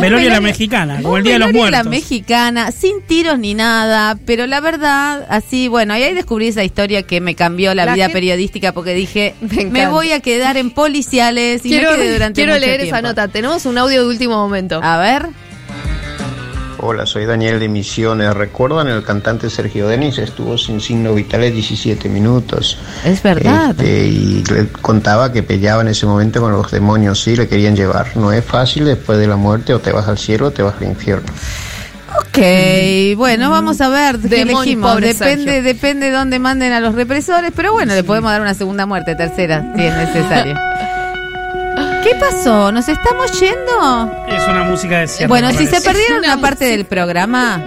Velorio la mexicana, como Un el Día de los Muertos. la mexicana, sin tiros ni nada, pero la verdad, así, bueno, y ahí descubrí esa historia que me cambió la, La vida gente- periodística porque dije, Me me, voy a quedar en policiales y Quiero, me quedé durante quiero mucho leer tiempo. esa nota. Tenemos un audio de último momento. A ver. Hola, soy Daniel de Misiones. ¿Recuerdan el cantante Sergio Denis? Estuvo sin signos vitales 17 minutos. Es verdad. Este, y le contaba que peleaba en ese momento con los demonios, sí, le querían llevar. No es fácil después de la muerte, o te vas al cielo o te vas al infierno. Ok, bueno, vamos a ver qué Demonio, elegimos. pobre Depende, Sergio. depende dónde manden a los represores, pero bueno, le podemos dar una segunda muerte, tercera, si es necesario. ¿Qué pasó? ¿Nos estamos yendo? Es una música de cierre. Bueno, me si se parece. perdieron una parte del programa,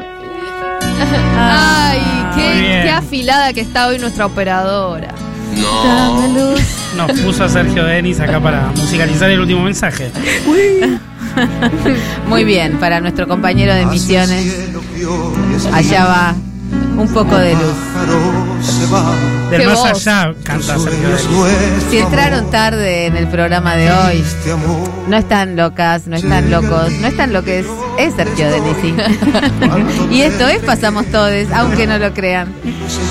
Ay, Muy qué, bien. qué afilada que está hoy nuestra operadora. Dame luz. Nos puso a Sergio Denis acá para musicalizar el último mensaje. Muy bien, para nuestro compañero de misiones. Allá va un poco de luz. Del Qué más allá canta Sergio. Si entraron tarde en el programa de hoy, no están locas, no están locos, no están lo que es, es Sergio Denisi. y esto es Pasamos Todos, aunque no lo crean.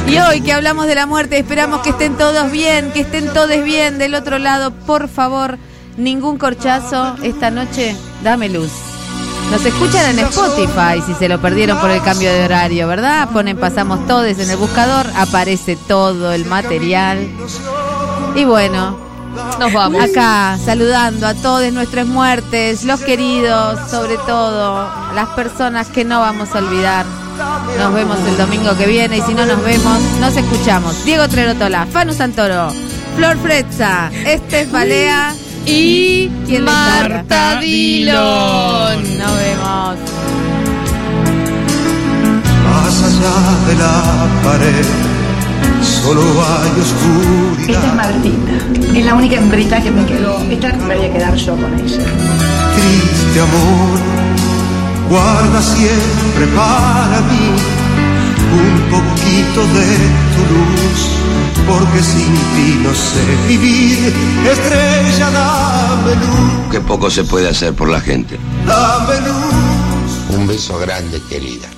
Y hoy que hablamos de la muerte, esperamos que estén todos bien, que estén todos bien del otro lado. Por favor, ningún corchazo esta noche, dame luz. Nos escuchan en Spotify si se lo perdieron por el cambio de horario, ¿verdad? Ponen Pasamos Todos en el buscador, aparece todo el material. Y bueno, nos vamos. Acá saludando a todos nuestras muertes, los queridos, sobre todo, las personas que no vamos a olvidar. Nos vemos el domingo que viene y si no nos vemos, nos escuchamos. Diego Trerotola, Fanu Santoro, Flor Frezza, Estes Balea y. Marta Dillon. Nos vemos. Más allá de la pared, solo hay oscuridad. Esta es Martita. Es la única hembrita que me quedó. Esta me voy a quedar yo con ella. Triste amor, guarda siempre para mí un poquito de tu luz, porque sin ti no sé vivir. Estrella, dame luz, Qué poco se puede hacer por la gente. dame luz. Un beso grande, querida.